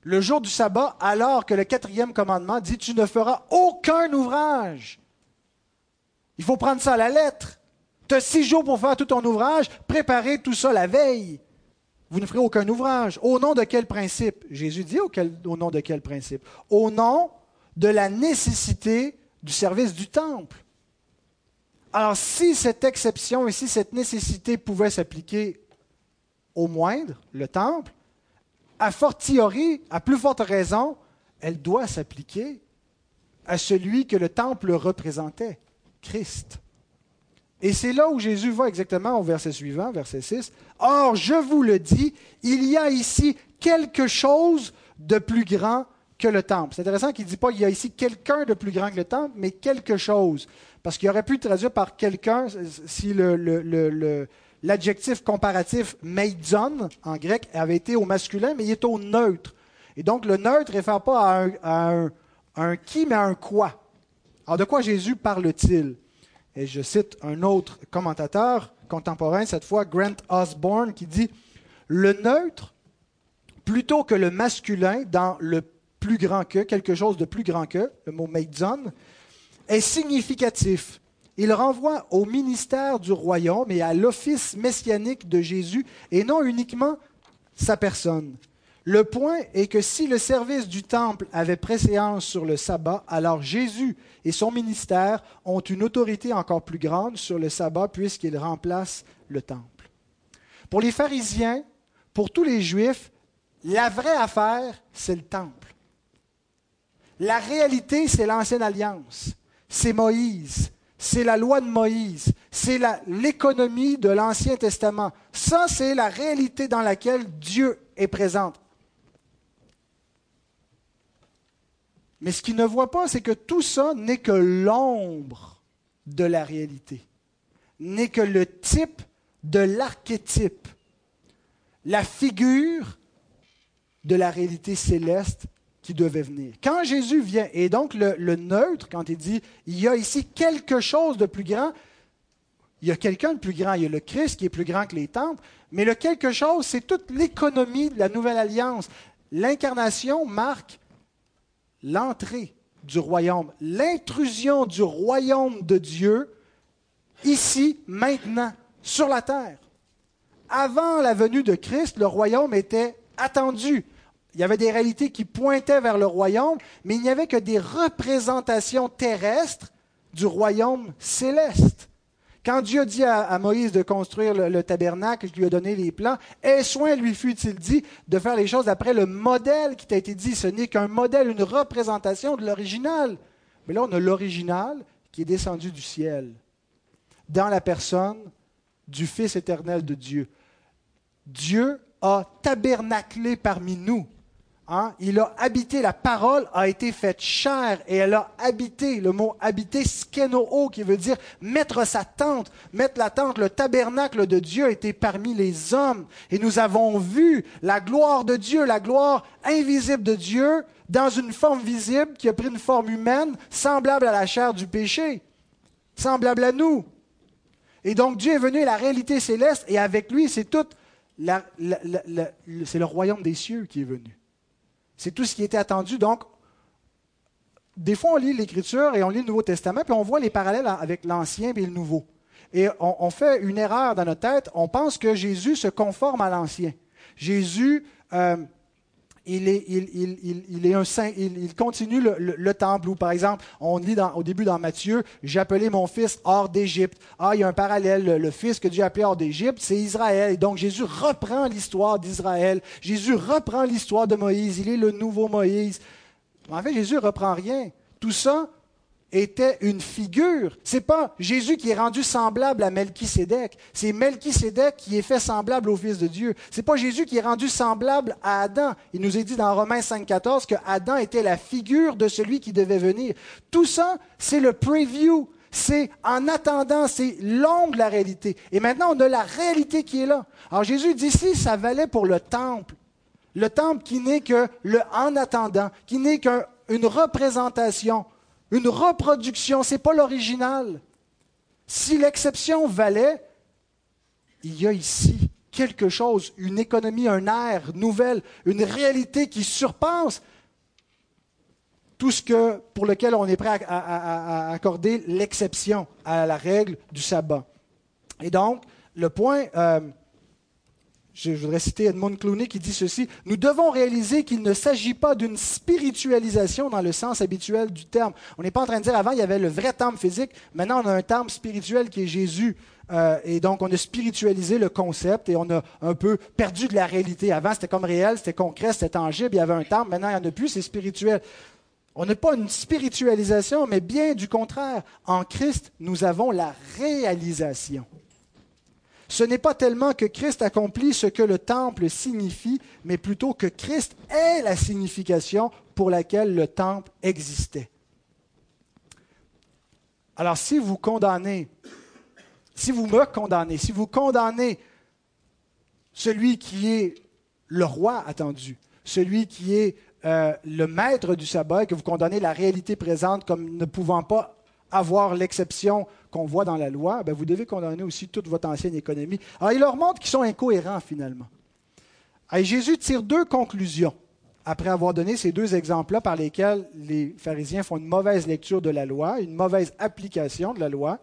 le jour du sabbat, alors que le quatrième commandement dit, tu ne feras aucun ouvrage. Il faut prendre ça à la lettre. Tu as six jours pour faire tout ton ouvrage, préparer tout ça la veille. Vous ne ferez aucun ouvrage. Au nom de quel principe? Jésus dit au, au nom de quel principe? Au nom de la nécessité du service du temple. Alors si cette exception et si cette nécessité pouvait s'appliquer au moindre, le temple, a fortiori, à plus forte raison, elle doit s'appliquer à celui que le temple représentait, Christ. Et c'est là où Jésus va exactement au verset suivant, verset 6. Or, je vous le dis, il y a ici quelque chose de plus grand que le temple. C'est intéressant qu'il ne dit pas il y a ici quelqu'un de plus grand que le temple, mais quelque chose. Parce qu'il aurait pu traduire par quelqu'un si le l'adjectif comparatif meidon en grec avait été au masculin, mais il est au neutre. Et donc le neutre ne réfère pas à un, qui, mais à un quoi. Alors de quoi Jésus parle-t-il? Et je cite un autre commentateur contemporain, cette fois Grant Osborne, qui dit Le neutre, plutôt que le masculin dans le plus grand que, quelque chose de plus grand que, le mot meidon, est significatif il renvoie au ministère du royaume et à l'office messianique de Jésus et non uniquement sa personne. Le point est que si le service du temple avait préséance sur le sabbat, alors Jésus et son ministère ont une autorité encore plus grande sur le sabbat puisqu'ils remplacent le temple. Pour les pharisiens, pour tous les juifs, la vraie affaire, c'est le temple. La réalité, c'est l'ancienne alliance. C'est Moïse, c'est la loi de Moïse, c'est l'économie de l'Ancien Testament. Ça, c'est la réalité dans laquelle Dieu est présent. Mais ce qu'il ne voit pas, c'est que tout ça n'est que l'ombre de la réalité, n'est que le type de l'archétype, la figure de la réalité céleste qui devait venir. Quand Jésus vient, et donc le, neutre, quand il dit, il y a ici quelque chose de plus grand, il y a quelqu'un de plus grand, il y a le Christ qui est plus grand que les temples, mais le quelque chose, c'est toute l'économie de la nouvelle alliance. L'incarnation marque l'entrée du royaume, l'intrusion du royaume de Dieu, ici, maintenant, sur la terre. Avant la venue de Christ, le royaume était attendu. Il y avait des réalités qui pointaient vers le royaume, mais il n'y avait que des représentations terrestres du royaume céleste. Quand Dieu dit à, Moïse de construire le, tabernacle, il lui a donné les plans, et soin lui fut-il dit de faire les choses d'après le modèle qui t'a été dit. Ce n'est qu'un modèle, une représentation de l'original. Mais là, on a l'original qui est descendu du ciel, dans la personne du Fils éternel de Dieu. Dieu a tabernaclé parmi nous. Hein? Il a habité, la parole a été faite chair et elle a habité. Le mot habiter, skenoo, qui veut dire mettre sa tente, mettre la tente, le tabernacle de Dieu était parmi les hommes. Et nous avons vu la gloire de Dieu, la gloire invisible de Dieu dans une forme visible qui a pris une forme humaine, semblable à la chair du péché, semblable à nous. Et donc Dieu est venu à la réalité céleste et avec lui, c'est tout, c'est le royaume des cieux qui est venu. C'est tout ce qui était attendu. Donc, des fois, on lit l'Écriture et on lit le Nouveau Testament, puis on voit les parallèles avec l'Ancien et le Nouveau. Et on, fait une erreur dans notre tête. On pense que Jésus se conforme à l'Ancien. Jésus, euh, il, est, il, est un saint, il, continue le, temple. Ou par exemple, on lit au début dans Matthieu, appelé mon fils hors d'Égypte. Ah, il y a un parallèle. Le, fils que Dieu a appelé hors d'Égypte, c'est Israël. Et donc Jésus reprend l'histoire d'Israël. Jésus reprend l'histoire de Moïse. Il est le nouveau Moïse. En fait, Jésus reprend rien. Tout ça était une figure. C'est pas Jésus qui est rendu semblable à Melchisédek. C'est Melchisédek qui est fait semblable au Fils de Dieu. C'est pas Jésus qui est rendu semblable à Adam. Il nous est dit dans Romains 5,14 que Adam était la figure de celui qui devait venir. Tout ça, c'est le preview. C'est en attendant, c'est l'ombre de la réalité. Et maintenant, on a la réalité qui est là. Alors Jésus dit ici, ça valait pour le temple. Le temple qui n'est que le en attendant, qui n'est qu'une représentation, une reproduction, ce n'est pas l'original. Si l'exception valait, il y a ici quelque chose, une économie, un air nouvelle, une réalité qui surpasse tout ce que, pour lequel on est prêt à accorder l'exception à la règle du sabbat. Et donc, le point euh, je voudrais citer Edmund Clooney qui dit ceci, Nous devons réaliser qu'il ne s'agit pas d'une spiritualisation dans le sens habituel du terme. On n'est pas en train de dire avant, il y avait le vrai temple physique, maintenant on a un terme spirituel qui est Jésus. Euh, et donc on a spiritualisé le concept et on a un peu perdu de la réalité. Avant c'était comme réel, c'était concret, c'était tangible, il y avait un temple, maintenant il n'y en a plus, c'est spirituel. On n'a pas une spiritualisation, mais bien du contraire. En Christ, nous avons la réalisation ce n'est pas tellement que Christ accomplit ce que le temple signifie, mais plutôt que Christ est la signification pour laquelle le temple existait. Alors si vous condamnez, si vous me condamnez, si vous condamnez celui qui est le roi attendu, celui qui est euh, le maître du sabbat, et que vous condamnez la réalité présente comme ne pouvant pas avoir l'exception qu'on voit dans la loi, ben vous devez condamner aussi toute votre ancienne économie. Alors, il leur montre qu'ils sont incohérents finalement. Et Jésus tire deux conclusions après avoir donné ces deux exemples-là par lesquels les pharisiens font une mauvaise lecture de la loi, une mauvaise application de la loi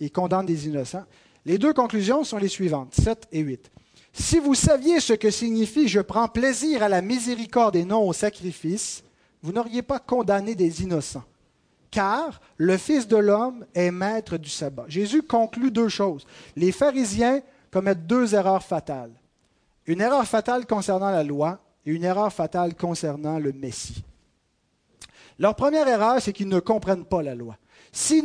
et condamnent des innocents. Les deux conclusions sont les suivantes, 7 et 8. Si vous saviez ce que signifie je prends plaisir à la miséricorde et non au sacrifice, vous n'auriez pas condamné des innocents car le Fils de l'homme est maître du sabbat. Jésus conclut deux choses. Les pharisiens commettent deux erreurs fatales. Une erreur fatale concernant la loi et une erreur fatale concernant le Messie. Leur première erreur, c'est qu'ils ne comprennent pas la loi. S'ils,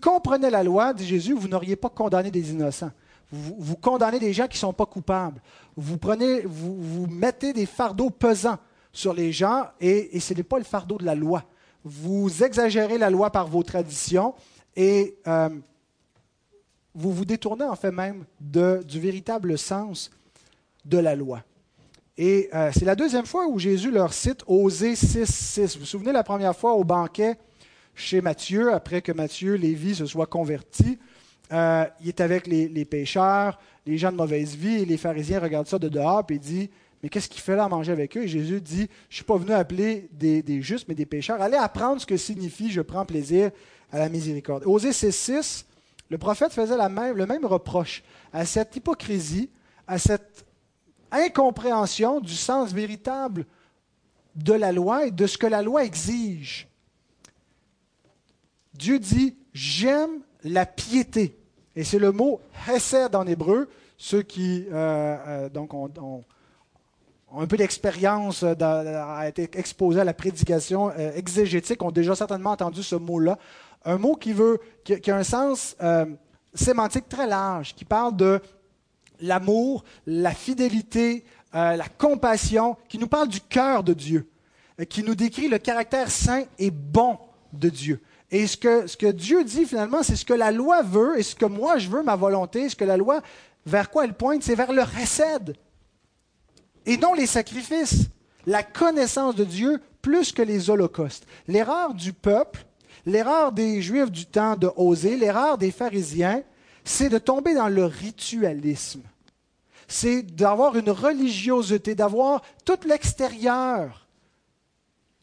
comprenaient la loi, dit Jésus, vous n'auriez pas condamné des innocents. Vous, condamnez des gens qui ne sont pas coupables. Vous, prenez, vous, mettez des fardeaux pesants sur les gens et, et ce n'est pas le fardeau de la loi vous exagérez la loi par vos traditions et euh, vous vous détournez en fait même du véritable sens de la loi. Et euh, c'est la deuxième fois où Jésus leur cite Osée 6, 6. Vous vous souvenez la première fois au banquet chez Matthieu, après que Matthieu, Lévi, se soit converti, euh, il est avec les, les, pécheurs, les gens de mauvaise vie, et les pharisiens regardent ça de dehors, et dit mais qu'est-ce qu'il fait là à manger avec eux? Et Jésus dit, je ne suis pas venu appeler des, justes, mais des pécheurs. Allez apprendre ce que signifie je prends plaisir à la miséricorde. Osée 6.6, le prophète faisait même, le même reproche à cette hypocrisie, à cette incompréhension du sens véritable de la loi et de ce que la loi exige. Dieu dit, j'aime la piété. Et c'est le mot hesed en hébreu. Ceux qui euh, euh, donc ont ont un peu d'expérience, euh, a été exposé à la prédication euh, exégétique, ont déjà certainement entendu ce mot-là. Un mot qui, veut, qui, a un sens euh, sémantique très large, qui parle de l'amour, la fidélité, la compassion, qui nous parle du cœur de Dieu, qui nous décrit le caractère saint et bon de Dieu. Et ce que, ce que Dieu dit finalement, c'est ce que la loi veut et ce que moi je veux, ma volonté, ce que la loi, vers quoi elle pointe, c'est vers le recède, et non les sacrifices, la connaissance de Dieu plus que les holocaustes. L'erreur du peuple, l'erreur des Juifs du temps de Osée, l'erreur des pharisiens, c'est de tomber dans le ritualisme. C'est d'avoir une religiosité, d'avoir tout l'extérieur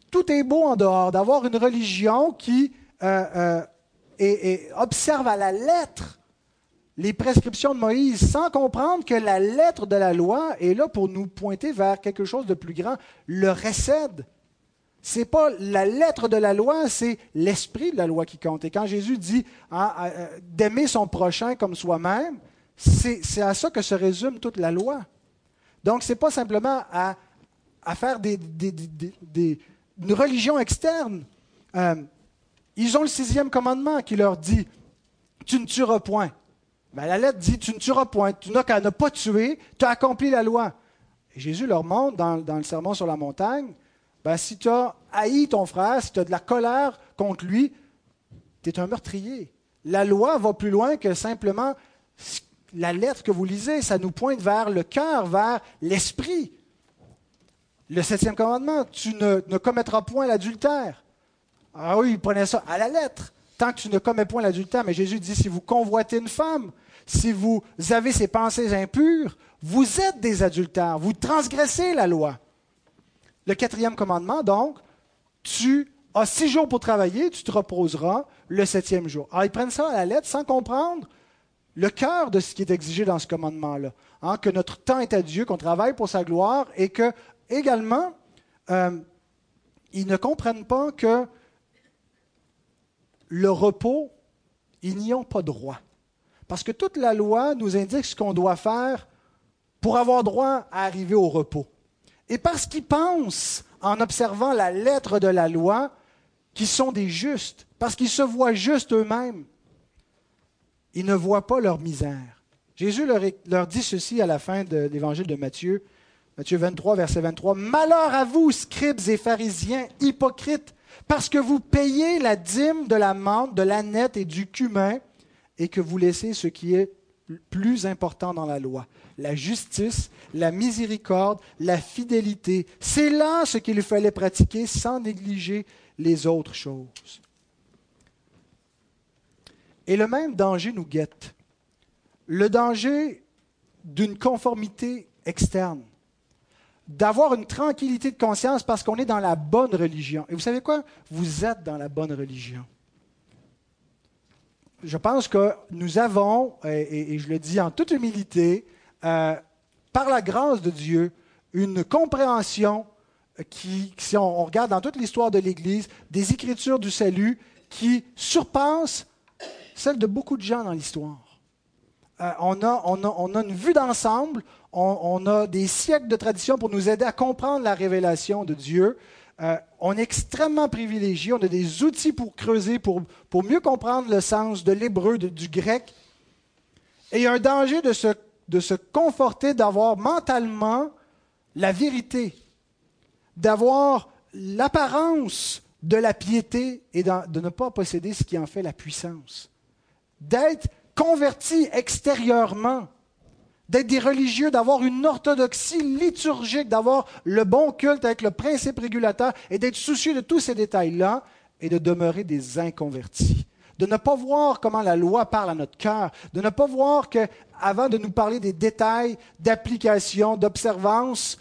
tout est beau en dehors, d'avoir une religion qui euh, euh, observe à la lettre les prescriptions de Moïse sans comprendre que la lettre de la loi est là pour nous pointer vers quelque chose de plus grand, le récède. C'est pas la lettre de la loi, c'est l'esprit de la loi qui compte. Et quand Jésus dit hein, euh, d'aimer son prochain comme soi-même, c'est à ça que se résume toute la loi. Donc, ce n'est pas simplement à, faire des, une religion externe. Euh, ils ont le sixième commandement qui leur dit Tu ne tueras point. Mais la lettre dit Tu ne tueras point. Tu n'as qu'à ne pas tuer, tu as accompli la loi. Jésus leur montre dans, dans le sermon sur la montagne ben, si tu as haï ton frère, si tu as de la colère contre lui, tu es un meurtrier. La loi va plus loin que simplement la lettre que vous lisez, ça nous pointe vers le cœur, vers l'esprit. Le septième commandement, tu ne, commettras point l'adultère. Ah oui, il prenait ça à la lettre. Tant que tu ne commets point l'adultère, mais Jésus dit, si vous convoitez une femme, si vous avez ces pensées impures, vous êtes des adultères, vous transgressez la loi. Le quatrième commandement, donc, tu as six jours pour travailler, tu te reposeras le septième jour. Alors, ils prennent ça à la lettre sans comprendre le cœur de ce qui est exigé dans ce commandement-là. Hein, que notre temps est à Dieu, qu'on travaille pour sa gloire et que, également, euh, ils ne comprennent pas que le repos, ils n'y ont pas droit. Parce que toute la loi nous indique ce qu'on doit faire pour avoir droit à arriver au repos. Et parce qu'ils pensent, en observant la lettre de la loi, qu'ils sont des justes, parce qu'ils se voient justes eux-mêmes, ils ne voient pas leur misère. Jésus leur, dit ceci à la fin de l'évangile de Matthieu, Matthieu 23, verset 23. Malheur à vous, scribes et pharisiens, hypocrites, parce que vous payez la dîme de la menthe, de l'aneth et du cumin, et que vous laissez ce qui est plus important dans la loi, la justice, la miséricorde, la fidélité. C'est là ce qu'il fallait pratiquer sans négliger les autres choses. Et le même danger nous guette. Le danger d'une conformité externe. D'avoir une tranquillité de conscience parce qu'on est dans la bonne religion. Et vous savez quoi? Vous êtes dans la bonne religion. Je pense que nous avons, et, je le dis en toute humilité, euh, par la grâce de Dieu, une compréhension qui, si on, regarde dans toute l'histoire de l'Église, des écritures du salut qui surpassent celle de beaucoup de gens dans l'histoire. Euh, on, a, on, a, une vue d'ensemble, on, a des siècles de tradition pour nous aider à comprendre la révélation de Dieu. Euh, on est extrêmement privilégié, on a des outils pour creuser, pour, mieux comprendre le sens de l'hébreu, du grec. Et il y a un danger de se, conforter, d'avoir mentalement la vérité, d'avoir l'apparence de la piété et de ne pas posséder ce qui en fait la puissance. D'être convertis extérieurement, d'être des religieux, d'avoir une orthodoxie liturgique, d'avoir le bon culte avec le principe régulateur et d'être soucieux de tous ces détails-là et de demeurer des inconvertis. De ne pas voir comment la loi parle à notre cœur, de ne pas voir que, avant de nous parler des détails, d'application, d'observance,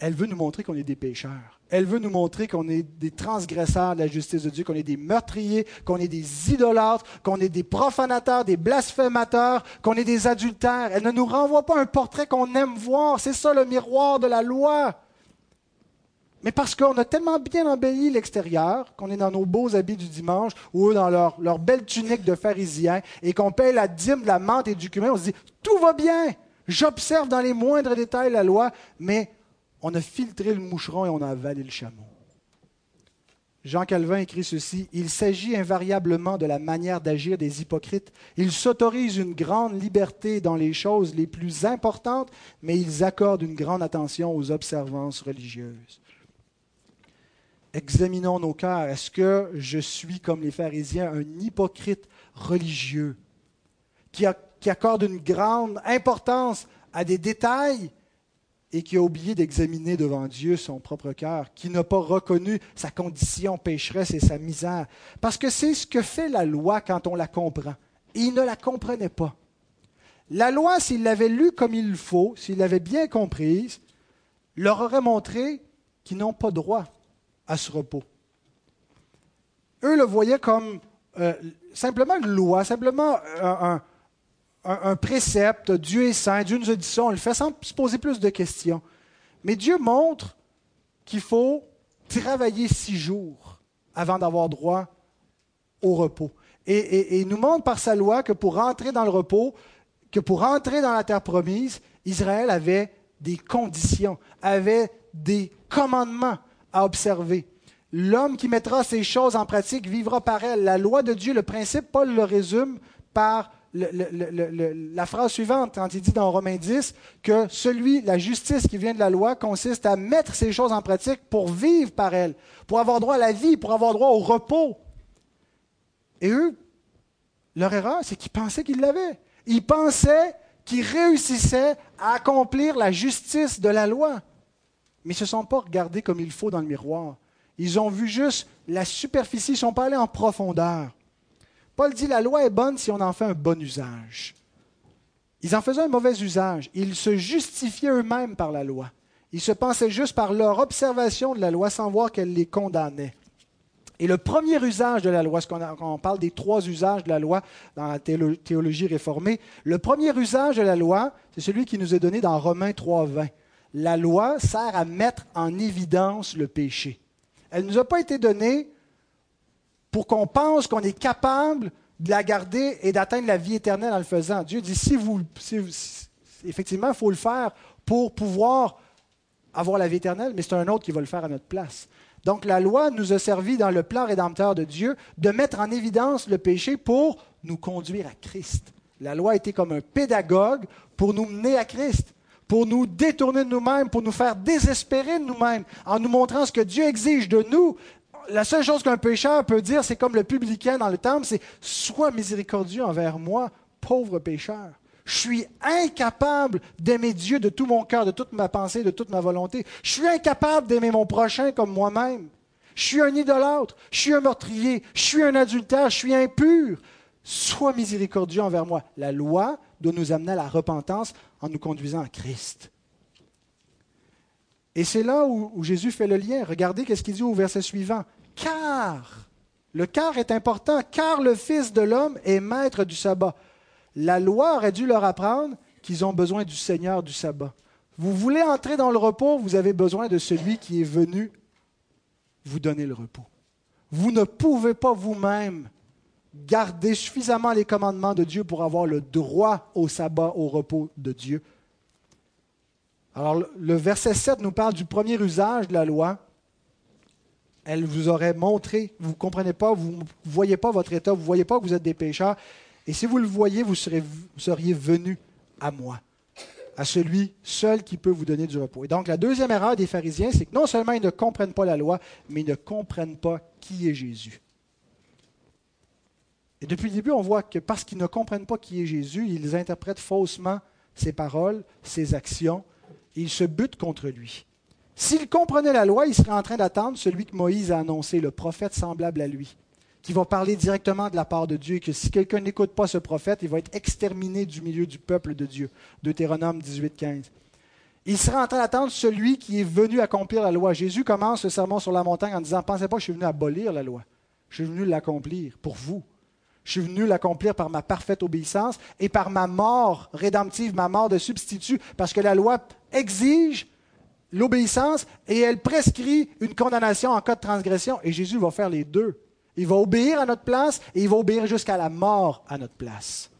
elle veut nous montrer qu'on est des pécheurs. Elle veut nous montrer qu'on est des transgresseurs de la justice de Dieu, qu'on est des meurtriers, qu'on est des idolâtres, qu'on est des profanateurs, des blasphémateurs, qu'on est des adultères. Elle ne nous renvoie pas un portrait qu'on aime voir. C'est ça le miroir de la loi. Mais parce qu'on a tellement bien embelli l'extérieur, qu'on est dans nos beaux habits du dimanche, ou dans leur, leur belle tunique de pharisiens, et qu'on paye la dîme de la menthe et du cumin, on se dit, tout va bien. J'observe dans les moindres détails la loi, mais on a filtré le moucheron et on a avalé le chameau. Jean Calvin écrit ceci, Il s'agit invariablement de la manière d'agir des hypocrites. Ils s'autorisent une grande liberté dans les choses les plus importantes, mais ils accordent une grande attention aux observances religieuses. Examinons nos cœurs. Est-ce que je suis, comme les pharisiens, un hypocrite religieux qui, qui accorde une grande importance à des détails et qui a oublié d'examiner devant Dieu son propre cœur, qui n'a pas reconnu sa condition pécheresse et sa misère. Parce que c'est ce que fait la loi quand on la comprend. Et il ne la comprenait pas. La loi, s'il l'avait lue comme il faut, s'il l'avait bien comprise, leur aurait montré qu'ils n'ont pas droit à ce repos. Eux le voyaient comme euh, simplement une loi, simplement un, précepte. Dieu est saint, Dieu nous a dit ça, on le fait sans se poser plus de questions. Mais Dieu montre qu'il faut travailler six jours avant d'avoir droit au repos. Et, il nous montre par sa loi que pour rentrer dans le repos, que pour rentrer dans la terre promise, Israël avait des conditions, avait des commandements à observer. L'homme qui mettra ces choses en pratique vivra par elles. La loi de Dieu, le principe, Paul le résume par la phrase suivante, quand il dit dans Romains 10 que celui, la justice qui vient de la loi, consiste à mettre ces choses en pratique pour vivre par elles, pour avoir droit à la vie, pour avoir droit au repos. Et eux, leur erreur, c'est qu'ils pensaient qu'ils l'avaient. Ils pensaient qu'ils réussissaient à accomplir la justice de la loi. Mais ils ne se sont pas regardés comme il faut dans le miroir. Ils ont vu juste la superficie, ils ne sont pas allés en profondeur. Paul dit la loi est bonne si on en fait un bon usage. Ils en faisaient un mauvais usage. Ils se justifiaient eux-mêmes par la loi. Ils se pensaient juste par leur observation de la loi sans voir qu'elle les condamnait. Et le premier usage de la loi, quand on parle des trois usages de la loi dans la théologie réformée, le premier usage de la loi, c'est celui qui nous est donné dans Romains 3.20. La loi sert à mettre en évidence le péché. Elle ne nous a pas été donnée pour qu'on pense qu'on est capable de la garder et d'atteindre la vie éternelle en le faisant. Dieu dit, si vous, effectivement, il faut le faire pour pouvoir avoir la vie éternelle, mais c'est un autre qui va le faire à notre place. Donc la loi nous a servi dans le plan rédempteur de Dieu de mettre en évidence le péché pour nous conduire à Christ. La loi été comme un pédagogue pour nous mener à Christ, pour nous détourner de nous-mêmes, pour nous faire désespérer de nous-mêmes, en nous montrant ce que Dieu exige de nous la seule chose qu'un pécheur peut dire, c'est comme le publicain dans le temple, c'est Sois miséricordieux envers moi, pauvre pécheur. Je suis incapable d'aimer Dieu de tout mon cœur, de toute ma pensée, de toute ma volonté. Je suis incapable d'aimer mon prochain comme moi-même. Je suis un idolâtre, je suis un meurtrier, je suis un adultère, je suis impur. Sois miséricordieux envers moi. La loi doit nous amener à la repentance en nous conduisant à Christ. Et c'est là où, Jésus fait le lien. Regardez ce qu'il dit au verset suivant. Car, le car est important, car le Fils de l'homme est maître du sabbat. La loi aurait dû leur apprendre qu'ils ont besoin du Seigneur du sabbat. Vous voulez entrer dans le repos, vous avez besoin de celui qui est venu vous donner le repos. Vous ne pouvez pas vous-même garder suffisamment les commandements de Dieu pour avoir le droit au sabbat, au repos de Dieu. Alors, le verset 7 nous parle du premier usage de la loi. Elle vous aurait montré, vous ne comprenez pas, vous ne voyez pas votre état, vous ne voyez pas que vous êtes des pécheurs. Et si vous le voyez, vous, seriez venus à moi, à celui seul qui peut vous donner du repos. Et donc, la deuxième erreur des pharisiens, c'est que non seulement ils ne comprennent pas la loi, mais ils ne comprennent pas qui est Jésus. Et depuis le début, on voit que parce qu'ils ne comprennent pas qui est Jésus, ils interprètent faussement ses paroles, ses actions, il se bute contre lui. S'il comprenait la loi, il serait en train d'attendre celui que Moïse a annoncé, le prophète semblable à lui, qui va parler directement de la part de Dieu, et que si quelqu'un n'écoute pas ce prophète, il va être exterminé du milieu du peuple de Dieu. Deutéronome 18, 15. Il serait en train d'attendre celui qui est venu accomplir la loi. Jésus commence le sermon sur la montagne en disant Pensez pas que je suis venu abolir la loi. Je suis venu l'accomplir pour vous. Je suis venu l'accomplir par ma parfaite obéissance et par ma mort rédemptive, ma mort de substitut, parce que la loi exige l'obéissance et elle prescrit une condamnation en cas de transgression. Et Jésus va faire les deux. Il va obéir à notre place et il va obéir jusqu'à la mort à notre place.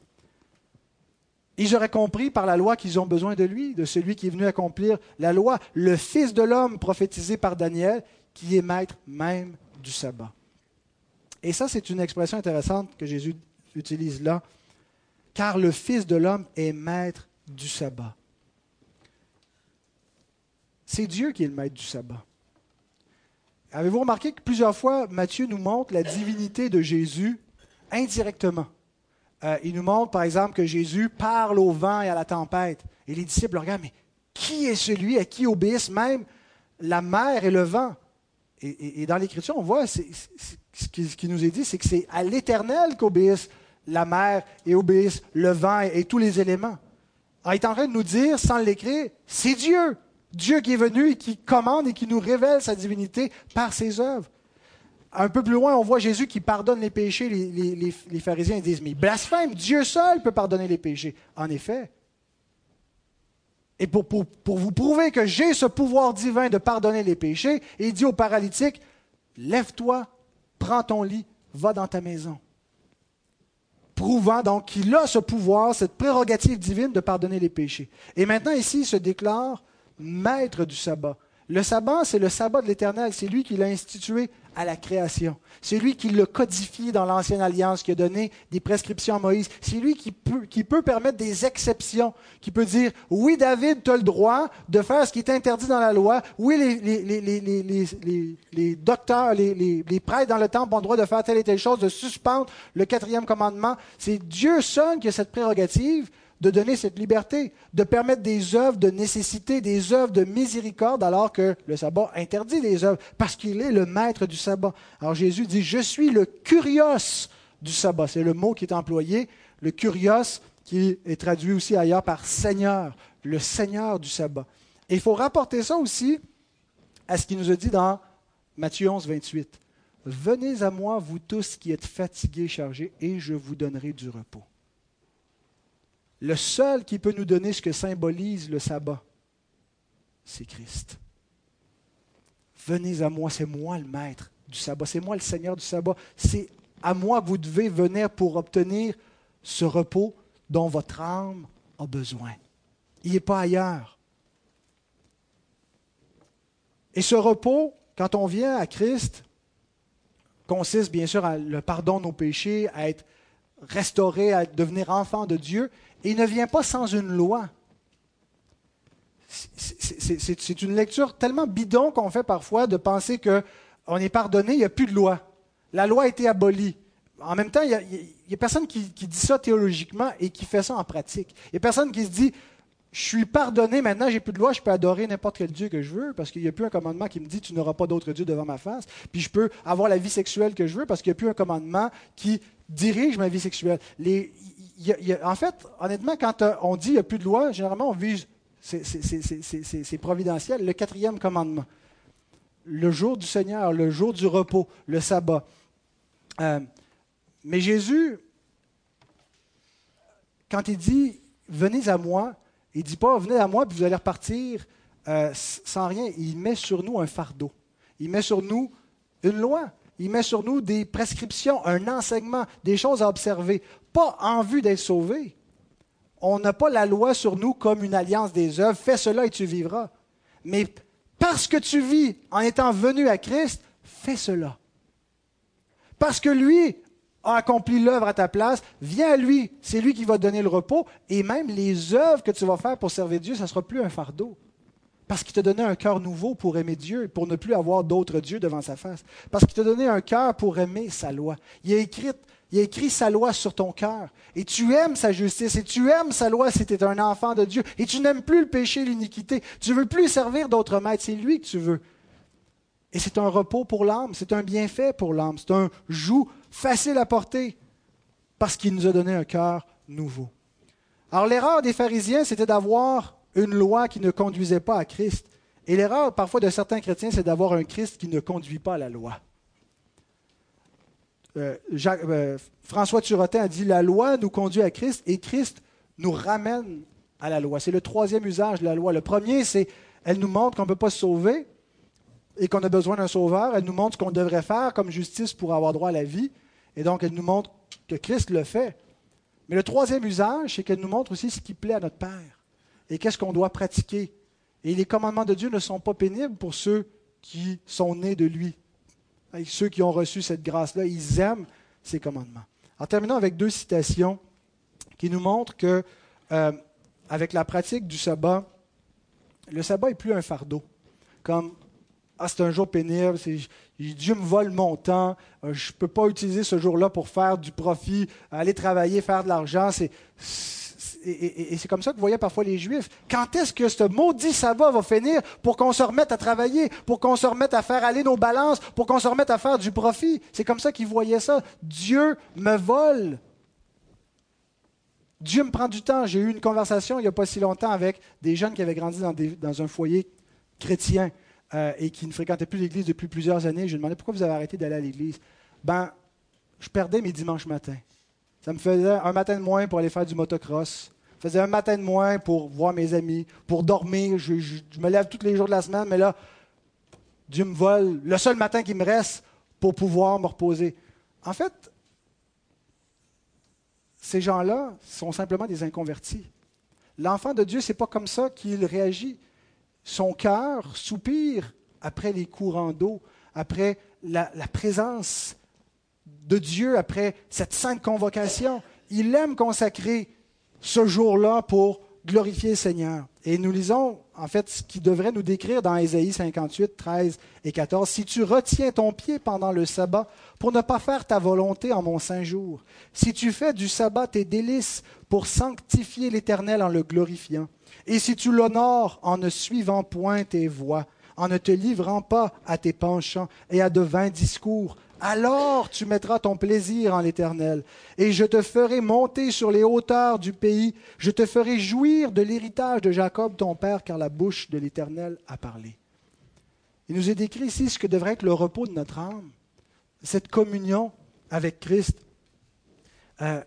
Ils auraient compris par la loi qu'ils ont besoin de lui, de celui qui est venu accomplir la loi, le Fils de l'homme prophétisé par Daniel, qui est maître même du sabbat. Et ça, c'est une expression intéressante que Jésus utilise là, car le Fils de l'homme est maître du sabbat. C'est Dieu qui est le maître du sabbat. Avez-vous remarqué que plusieurs fois, Matthieu nous montre la divinité de Jésus indirectement? Euh, il nous montre, par exemple, que Jésus parle au vent et à la tempête. Et les disciples regardent, mais qui est celui à qui obéissent même la mer et le vent? Et, dans l'Écriture, on voit, ce, qui, nous est dit, c'est que c'est à l'Éternel qu'obéissent la mer et obéissent le vent et, tous les éléments. Alors, il est en train de nous dire, sans l'écrire, c'est Dieu. Dieu qui est venu et qui commande et qui nous révèle sa divinité par ses œuvres. Un peu plus loin, on voit Jésus qui pardonne les péchés. Les, pharisiens disent, mais blasphème, Dieu seul peut pardonner les péchés. En effet. Et pour, vous prouver que j'ai ce pouvoir divin de pardonner les péchés, il dit au paralytique, lève-toi, prends ton lit, va dans ta maison. Prouvant donc qu'il a ce pouvoir, cette prérogative divine de pardonner les péchés. Et maintenant, ici, il se déclare maître du sabbat. Le sabbat, c'est le sabbat de l'Éternel. C'est lui qui l'a institué à la création. C'est lui qui l'a codifié dans l'Ancienne Alliance, qui a donné des prescriptions à Moïse. C'est lui qui peut, permettre des exceptions, qui peut dire, oui, David, tu as le droit de faire ce qui est interdit dans la loi. Oui, les, les docteurs, les, prêtres dans le temple ont le droit de faire telle et telle chose, de suspendre le quatrième commandement. C'est Dieu seul qui a cette prérogative de donner cette liberté, de permettre des œuvres de nécessité, des œuvres de miséricorde, alors que le sabbat interdit les œuvres, parce qu'il est le maître du sabbat. Alors Jésus dit, je suis le curios du sabbat. C'est le mot qui est employé, le curios, qui est traduit aussi ailleurs par Seigneur, le Seigneur du sabbat. Et il faut rapporter ça aussi à ce qu'il nous a dit dans Matthieu 11, 28. Venez à moi, vous tous qui êtes fatigués, chargés, et je vous donnerai du repos. Le seul qui peut nous donner ce que symbolise le sabbat, c'est Christ. Venez à moi, c'est moi le maître du sabbat, c'est moi le Seigneur du sabbat, c'est à moi que vous devez venir pour obtenir ce repos dont votre âme a besoin. Il n'est pas ailleurs. Et ce repos, quand on vient à Christ, consiste bien sûr à le pardon de nos péchés, à être restauré, à devenir enfant de Dieu, il ne vient pas sans une loi. C'est une lecture tellement bidon qu'on fait parfois de penser qu'on est pardonné, il n'y a plus de loi. La loi a été abolie. En même temps, il n'y a, personne qui, dit ça théologiquement et qui fait ça en pratique. Il n'y a personne qui se dit Je suis pardonné, maintenant j'ai plus de loi, je peux adorer n'importe quel Dieu que je veux, parce qu'il n'y a plus un commandement qui me dit Tu n'auras pas d'autre Dieu devant ma face. Puis je peux avoir la vie sexuelle que je veux, parce qu'il n'y a plus un commandement qui dirige ma vie sexuelle. En fait, honnêtement, quand euh, on dit qu'il n'y a plus de loi, généralement, on vise, c'est providentiel, le quatrième commandement. Le jour du Seigneur, le jour du repos, le sabbat. Euh, mais Jésus, quand il dit Venez à moi, il ne dit pas Venez à moi, puis vous allez repartir euh, sans rien. Il met sur nous un fardeau. Il met sur nous une loi. Il met sur nous des prescriptions, un enseignement, des choses à observer, pas en vue d'être sauvé. On n'a pas la loi sur nous comme une alliance des œuvres. Fais cela et tu vivras. Mais parce que tu vis en étant venu à Christ, fais cela. Parce que lui a accompli l'œuvre à ta place, viens à lui. C'est lui qui va donner le repos. Et même les œuvres que tu vas faire pour servir Dieu, ça ne sera plus un fardeau. Parce qu'il t'a donné un cœur nouveau pour aimer Dieu, pour ne plus avoir d'autres dieux devant sa face. Parce qu'il t'a donné un cœur pour aimer sa loi. Il a écrit, il a écrit sa loi sur ton cœur. Et tu aimes sa justice. Et tu aimes sa loi si tu es un enfant de Dieu. Et tu n'aimes plus le péché l'iniquité. Tu ne veux plus servir d'autres maîtres. C'est lui que tu veux. Et c'est un repos pour l'âme. C'est un bienfait pour l'âme. C'est un joug facile à porter. Parce qu'il nous a donné un cœur nouveau. Alors l'erreur des pharisiens, c'était d'avoir une loi qui ne conduisait pas à Christ. Et l'erreur parfois de certains chrétiens, c'est d'avoir un Christ qui ne conduit pas à la loi. Euh, euh, François Turotin a dit La loi nous conduit à Christ et Christ nous ramène à la loi. C'est le troisième usage de la loi. Le premier, c'est elle nous montre qu'on ne peut pas se sauver et qu'on a besoin d'un sauveur. Elle nous montre ce qu'on devrait faire comme justice pour avoir droit à la vie. Et donc, elle nous montre que Christ le fait. Mais le troisième usage, c'est qu'elle nous montre aussi ce qui plaît à notre Père et qu'est-ce qu'on doit pratiquer. Et les commandements de Dieu ne sont pas pénibles pour ceux qui sont nés de lui. Et ceux qui ont reçu cette grâce-là, ils aiment ces commandements. En terminant avec deux citations qui nous montrent que, euh, avec la pratique du sabbat, le sabbat n'est plus un fardeau. Comme, ah, c'est un jour pénible, Dieu me vole mon temps, euh, je ne peux pas utiliser ce jour-là pour faire du profit, aller travailler, faire de l'argent. C'est et, c'est comme ça que voyez parfois les Juifs. Quand est-ce que ce maudit sabbat va finir pour qu'on se remette à travailler, pour qu'on se remette à faire aller nos balances, pour qu'on se remette à faire du profit? C'est comme ça qu'ils voyaient ça. Dieu me vole. Dieu me prend du temps. J'ai eu une conversation il n'y a pas si longtemps avec des jeunes qui avaient grandi dans, un foyer chrétien euh, et qui ne fréquentait plus l'Église depuis plusieurs années. Je lui demandais pourquoi vous avez arrêté d'aller à l'Église? Ben, je perdais mes dimanches matins. Ça me faisait un matin de moins pour aller faire du motocross. Ça faisait un matin de moins pour voir mes amis, pour dormir. Je, me lève tous les jours de la semaine, mais là, Dieu me vole le seul matin qui me reste pour pouvoir me reposer. En fait, ces gens-là sont simplement des inconvertis. L'enfant de Dieu, ce n'est pas comme ça qu'il réagit. Son cœur soupire après les courants d'eau, après la, la, présence de Dieu, après cette sainte convocation. Il aime consacrer ce jour-là pour glorifier le Seigneur. Et nous lisons en fait ce qui devrait nous décrire dans Ésaïe 58, 13 et 14. Si tu retiens ton pied pendant le sabbat pour ne pas faire ta volonté en mon saint jour, si tu fais du sabbat tes délices pour sanctifier l'Éternel en le glorifiant, et si tu l'honores en ne suivant point tes voies, en ne te livrant pas à tes penchants et à de vains discours, alors tu mettras ton plaisir en l'Éternel, et je te ferai monter sur les hauteurs du pays, je te ferai jouir de l'héritage de Jacob ton père, car la bouche de l'Éternel a parlé. Il nous est décrit ici ce que devrait être le repos de notre âme, cette communion avec Christ. Euh,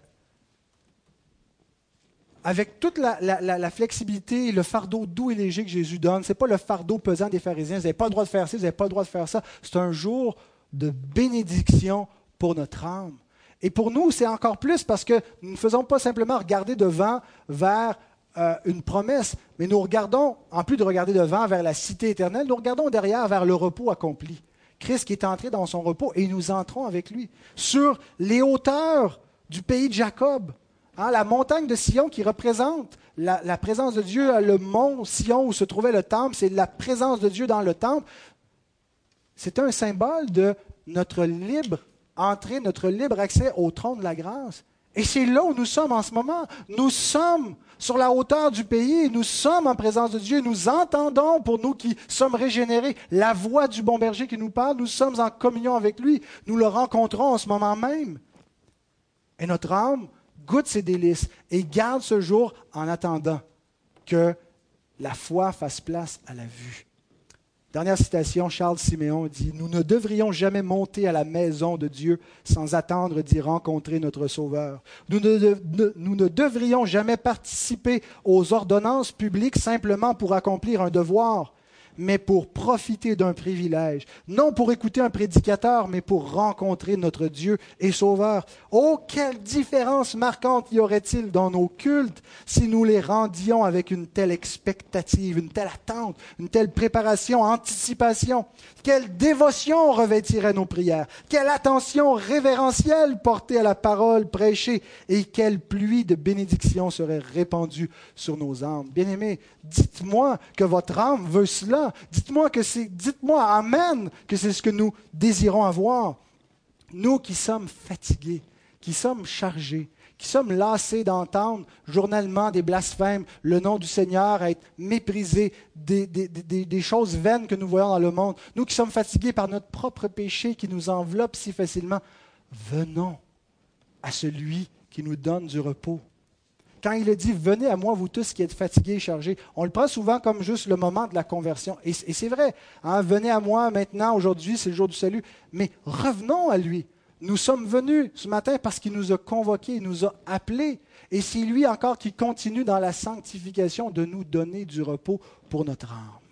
avec toute la, la, flexibilité le fardeau doux et léger que Jésus donne, ce n'est pas le fardeau pesant des pharisiens, vous n'avez pas le droit de faire ça, vous n'avez pas le droit de faire ça. C'est un jour de bénédiction pour notre âme. Et pour nous, c'est encore plus parce que nous ne faisons pas simplement regarder devant vers euh, une promesse, mais nous regardons, en plus de regarder devant vers la cité éternelle, nous regardons derrière vers le repos accompli. Christ qui est entré dans son repos et nous entrons avec lui sur les hauteurs du pays de Jacob. Hein, la montagne de Sion qui représente la, la, présence de Dieu, le mont Sion où se trouvait le temple, c'est la présence de Dieu dans le temple. C'est un symbole de notre libre entrée, notre libre accès au trône de la grâce. Et c'est là où nous sommes en ce moment. Nous sommes sur la hauteur du pays, nous sommes en présence de Dieu, nous entendons, pour nous qui sommes régénérés, la voix du bon berger qui nous parle, nous sommes en communion avec lui, nous le rencontrons en ce moment même. Et notre âme goûte ses délices et garde ce jour en attendant que la foi fasse place à la vue. Dernière citation, Charles Siméon dit, Nous ne devrions jamais monter à la maison de Dieu sans attendre d'y rencontrer notre Sauveur. Nous ne, nous ne, devrions jamais participer aux ordonnances publiques simplement pour accomplir un devoir mais pour profiter d'un privilège, non pour écouter un prédicateur, mais pour rencontrer notre Dieu et Sauveur. Oh, quelle différence marquante y aurait-il dans nos cultes si nous les rendions avec une telle expectative, une telle attente, une telle préparation, anticipation? Quelle dévotion revêtirait nos prières, quelle attention révérentielle portée à la parole prêchée, et quelle pluie de bénédictions serait répandue sur nos âmes? Bien-aimés, dites-moi que votre âme veut cela. Dites-moi que c'est, dites-moi, Amen, que c'est ce que nous désirons avoir. Nous qui sommes fatigués, qui sommes chargés, qui sommes lassés d'entendre journellement des blasphèmes, le nom du Seigneur, être méprisé, des, des, choses vaines que nous voyons dans le monde, nous qui sommes fatigués par notre propre péché qui nous enveloppe si facilement, venons à celui qui nous donne du repos. Quand il a dit Venez à moi, vous tous qui êtes fatigués et chargés, on le prend souvent comme juste le moment de la conversion. Et, c'est vrai, hein, venez à moi maintenant, aujourd'hui, c'est le jour du salut. Mais revenons à lui. Nous sommes venus ce matin parce qu'il nous a convoqués, il nous a appelés. Et c'est lui encore qui continue dans la sanctification de nous donner du repos pour notre âme.